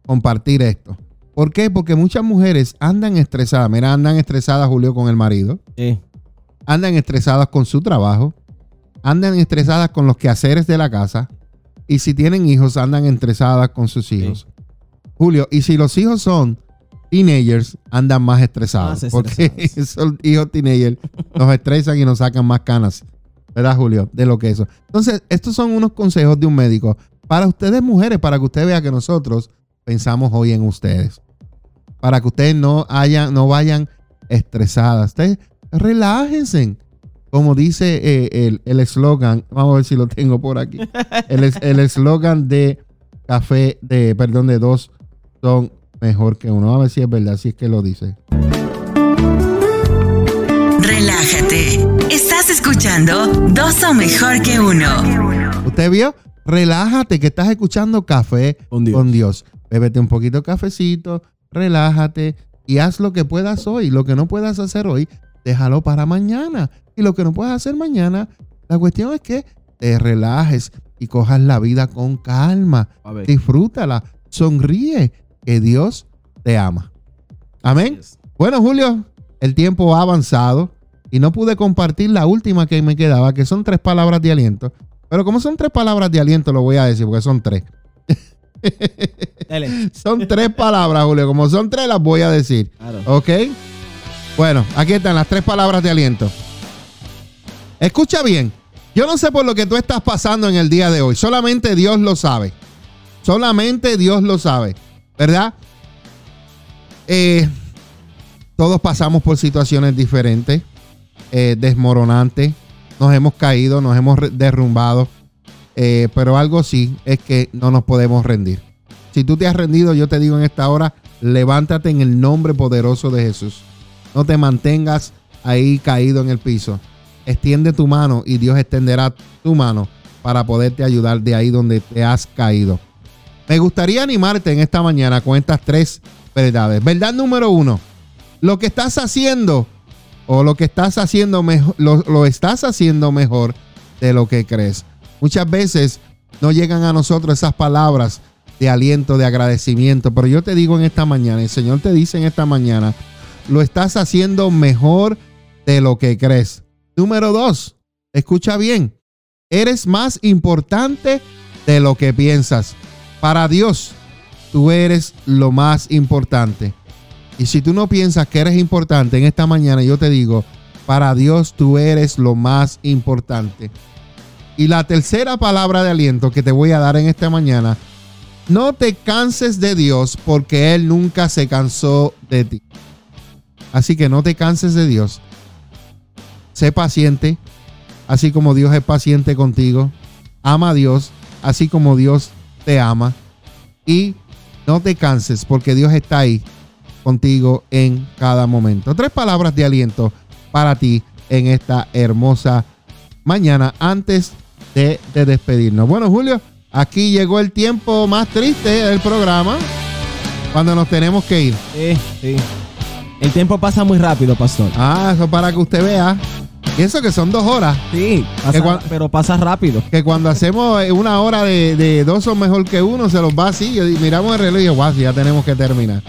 compartir esto. ¿Por qué? Porque muchas mujeres andan estresadas. Mira, andan estresadas, Julio, con el marido. Sí andan estresadas con su trabajo, andan estresadas con los quehaceres de la casa y si tienen hijos andan estresadas con sus hijos. Julio, y si los hijos son teenagers, andan más estresados porque son hijos teenagers, nos estresan y nos sacan más canas ¿verdad, Julio? De lo que eso. Entonces, estos son unos consejos de un médico para ustedes mujeres, para que usted vea que nosotros pensamos hoy en ustedes. Para que ustedes no, hayan, no vayan estresadas. Ustedes relájense. Como dice eh, el eslogan, vamos a ver si lo tengo por aquí. El eslogan de café, de, perdón, de dos son mejor que uno. Vamos a ver si es verdad, si es que lo dice. Relájate. Estás escuchando Dos son mejor que uno. ¿Usted vio? Relájate, que estás escuchando café con Dios. Bébete un poquito de cafecito, relájate y haz lo que puedas hoy. Lo que no puedas hacer hoy, déjalo para mañana. Y lo que no puedas hacer mañana, la cuestión es que te relajes y cojas la vida con calma. Disfrútala, sonríe, que Dios te ama. Amén. Bueno, Julio, el tiempo ha avanzado y no pude compartir la última que me quedaba, que son tres palabras de aliento. Pero como son tres palabras de aliento, lo voy a decir porque son tres. son tres palabras, Julio. Como son tres, las voy a decir. ¿Ok? Bueno, aquí están las tres palabras de aliento. Escucha bien. Yo no sé por lo que tú estás pasando en el día de hoy. Solamente Dios lo sabe. Solamente Dios lo sabe. ¿Verdad? Eh, todos pasamos por situaciones diferentes, eh, desmoronantes. Nos hemos caído, nos hemos derrumbado. Eh, pero algo sí es que no nos podemos rendir. Si tú te has rendido, yo te digo en esta hora, levántate en el nombre poderoso de Jesús. No te mantengas ahí caído en el piso. Extiende tu mano y Dios extenderá tu mano para poderte ayudar de ahí donde te has caído. Me gustaría animarte en esta mañana con estas tres verdades. Verdad número uno, lo que estás haciendo o lo que estás haciendo mejor, lo, estás haciendo mejor de lo que crees. Muchas veces no llegan a nosotros esas palabras de aliento, de agradecimiento, pero yo te digo en esta mañana, el Señor te dice en esta mañana, lo estás haciendo mejor de lo que crees. Número dos, escucha bien, eres más importante de lo que piensas. Para Dios, tú eres lo más importante. Y si tú no piensas que eres importante en esta mañana, yo te digo, para Dios tú eres lo más importante. Y la tercera palabra de aliento que te voy a dar en esta mañana, no te canses de Dios porque Él nunca se cansó de ti. Así que no te canses de Dios. Sé paciente, así como Dios es paciente contigo. Ama a Dios, así como Dios te ama. Y no te canses porque Dios está ahí contigo en cada momento. Tres palabras de aliento para ti en esta hermosa mañana antes de, despedirnos. Bueno, Julio, aquí llegó el tiempo más triste del programa cuando nos tenemos que ir. Sí, sí. El tiempo pasa muy rápido, pastor. Ah, eso para que usted vea. Y eso que son dos horas. Sí, pero pasa rápido. Que cuando hacemos una hora de, dos son mejor que uno, se los va así. Y miramos el reloj y guau, ya tenemos que terminar.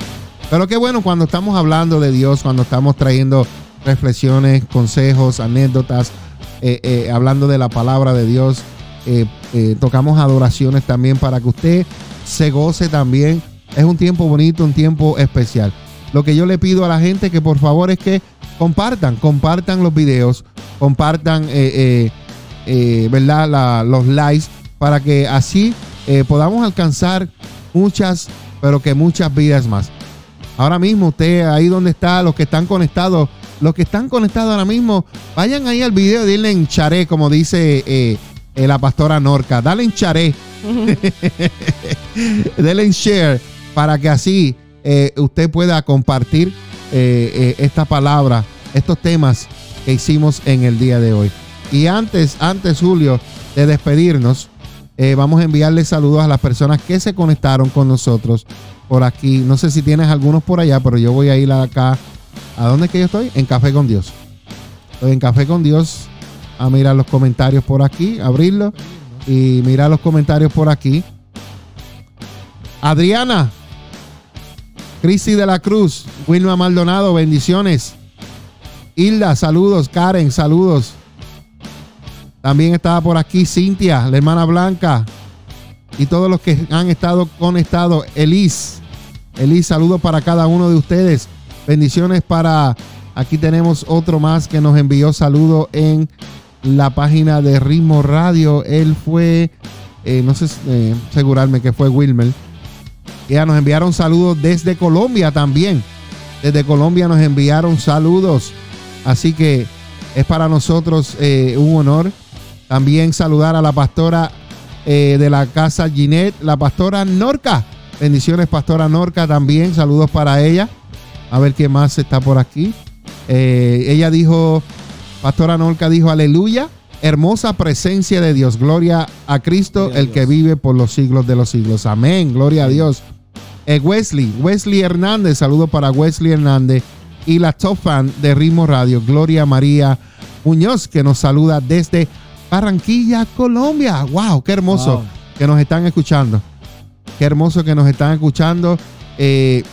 Pero qué bueno cuando estamos hablando de Dios, cuando estamos trayendo reflexiones, consejos, anécdotas, eh, eh, hablando de la palabra de Dios. Eh, tocamos adoraciones también para que usted se goce también. Es un tiempo bonito, un tiempo especial. Lo que yo le pido a la gente que por favor es que compartan, compartan los videos, compartan, ¿verdad? los likes para que así podamos alcanzar muchas, pero que muchas vidas más. Ahora mismo usted ahí donde está, los que están conectados, los que están conectados ahora mismo, vayan ahí al video denle en charé, como dice eh, eh, la pastora Norca. Dale en charé. denle en share para que así eh, usted pueda compartir esta palabra, estos temas que hicimos en el día de hoy. Y antes, antes, Julio, de despedirnos, vamos a enviarle saludos a las personas que se conectaron con nosotros por aquí. No sé si tienes algunos por allá, pero yo voy a ir acá. ¿A dónde es que yo estoy? En Café con Dios. Estoy en Café con Dios. A mirar los comentarios por aquí, abrirlo y mirar los comentarios por aquí. Adriana, Cristi de la Cruz, Wilma Maldonado, bendiciones. Hilda, saludos. Karen, saludos. También estaba por aquí Cintia, la hermana Blanca. Y todos los que han estado conectados. Elis, Elis, saludos para cada uno de ustedes. Bendiciones para. Aquí tenemos otro más que nos envió saludo en la página de Ritmo Radio. Él fue, eh, no sé eh, asegurarme que fue Wilmer. Ya nos enviaron saludos desde Colombia también. Desde Colombia nos enviaron saludos. Así que es para nosotros eh, un honor también saludar a la pastora de la casa Ginette, la pastora Norca. Bendiciones, pastora Norca, también. Saludos para ella. A ver qué más está por aquí. ella dijo, Pastora Norca dijo, aleluya, hermosa presencia de Dios, gloria a Cristo, el que vive por los siglos de los siglos. Amén, gloria a Dios. Eh, Wesley, Wesley Hernández, saludo para Wesley Hernández y la top fan de Ritmo Radio, Gloria María Muñoz, que nos saluda desde Barranquilla, Colombia. ¡Wow! ¡Qué hermoso que nos están escuchando! ¡Qué hermoso que nos están escuchando! Eh,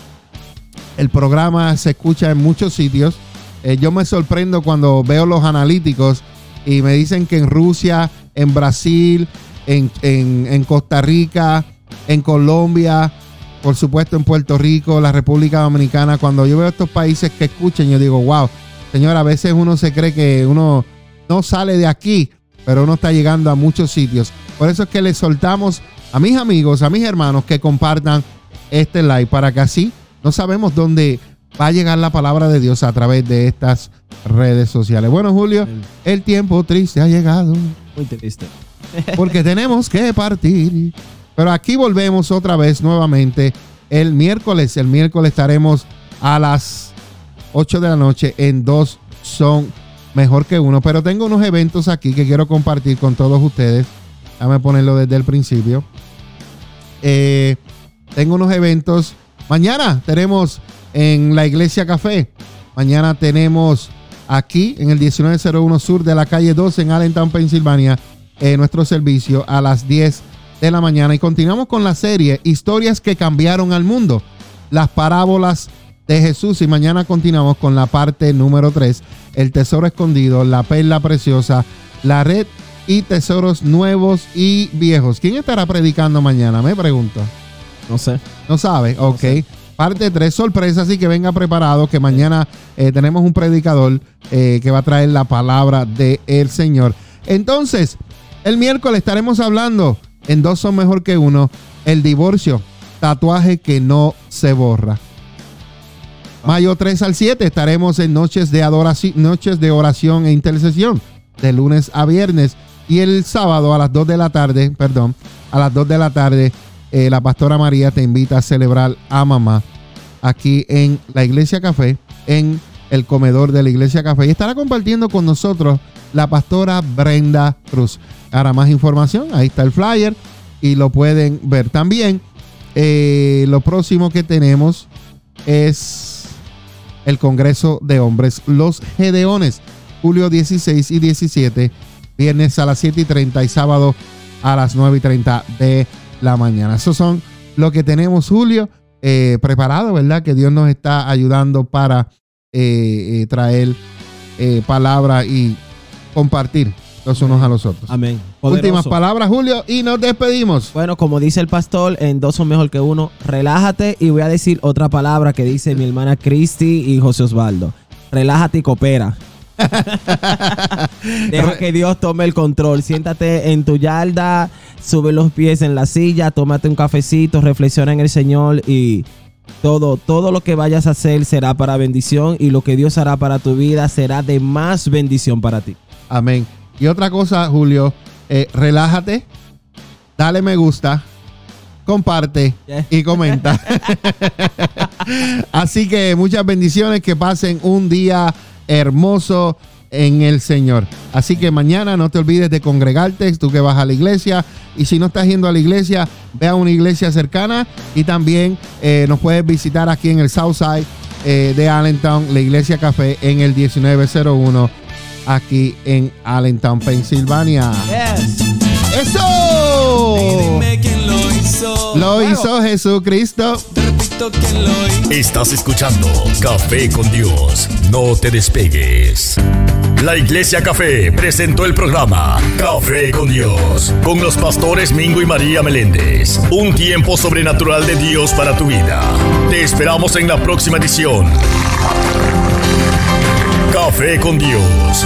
el programa se escucha en muchos sitios. Eh, yo me sorprendo cuando veo los analíticos y me dicen que en Rusia, en Brasil, en, Costa Rica, en Colombia, por supuesto en Puerto Rico, la República Dominicana, cuando yo veo estos países que escuchen, yo digo, wow, señor, a veces uno se cree que uno no sale de aquí, pero uno está llegando a muchos sitios. Por eso es que les soltamos a mis amigos, a mis hermanos que compartan este live para que así no sabemos dónde va a llegar la palabra de Dios a través de estas redes sociales. Bueno, Julio, el tiempo triste ha llegado. Muy triste. porque tenemos que partir. Pero aquí volvemos otra vez nuevamente el miércoles. El miércoles estaremos a las 8 de la noche en dos son mejor que uno. Pero tengo unos eventos aquí que quiero compartir con todos ustedes. Déjame ponerlo desde el principio. Eh, tengo unos eventos. Mañana tenemos en la Iglesia Café. Mañana tenemos aquí en el 1901 Sur de la calle 12 en Allentown, Pensilvania, eh, nuestro servicio a las 10 de la mañana. Y continuamos con la serie Historias que cambiaron al mundo, las parábolas de Jesús. Y mañana continuamos con la parte número 3, el tesoro escondido, la perla preciosa, la red y tesoros nuevos y viejos. ¿Quién estará predicando mañana? Me pregunto. No sé. No sabe, ok parte tres sorpresas, así que venga preparado que mañana eh, tenemos un predicador eh, que va a traer la palabra del el Señor. Entonces, el miércoles estaremos hablando en Dos son mejor que uno, el divorcio, tatuaje que no se borra. Mayo 3 al 7 estaremos en noches de adoración, noches de oración e intercesión, de lunes a viernes. Y el sábado a las 2 de la tarde, perdón, a las 2 de la tarde eh, la pastora María te invita a celebrar a mamá aquí en la Iglesia Café, en el comedor de la Iglesia Café. Y estará compartiendo con nosotros la pastora Brenda Cruz. Ahora más información, ahí está el flyer y lo pueden ver. También eh, lo próximo que tenemos es el Congreso de Hombres, los Gedeones, julio 16 y 17, viernes a las 7 y 30 y sábado a las 9 y 30 de la mañana. Esos son lo que tenemos, Julio, eh, preparado, ¿verdad? Que Dios nos está ayudando para eh, eh, traer palabra y compartir los unos a los otros. Amén. Últimas palabras, Julio, y nos despedimos. Bueno, como dice el pastor, en dos son mejor que uno. Relájate y voy a decir otra palabra que dice mi hermana Cristi y José Osvaldo. Relájate y coopera. Deja que Dios tome el control. Siéntate en tu yarda, sube los pies en la silla, tómate un cafecito, reflexiona en el Señor y todo, todo lo que vayas a hacer será para bendición y lo que Dios hará para tu vida será de más bendición para ti. Amén. Y otra cosa, Julio, eh, relájate, dale me gusta, comparte y comenta. Así que muchas bendiciones, que pasen un día hermoso en el Señor. Así que mañana no te olvides de congregarte, tú que vas a la iglesia. Y si no estás yendo a la iglesia, ve a una iglesia cercana. Y también eh, nos puedes visitar aquí en el Southside eh, de Allentown, la iglesia café en el 1901, aquí en Allentown, Pensilvania. ¡Eso! lo hizo. Jesucristo. Estás escuchando Café con Dios. No te despegues. La Iglesia Café presentó el programa Café con Dios con los pastores Mingo y María Meléndez. Un tiempo sobrenatural de Dios para tu vida. Te esperamos en la próxima edición. Café con Dios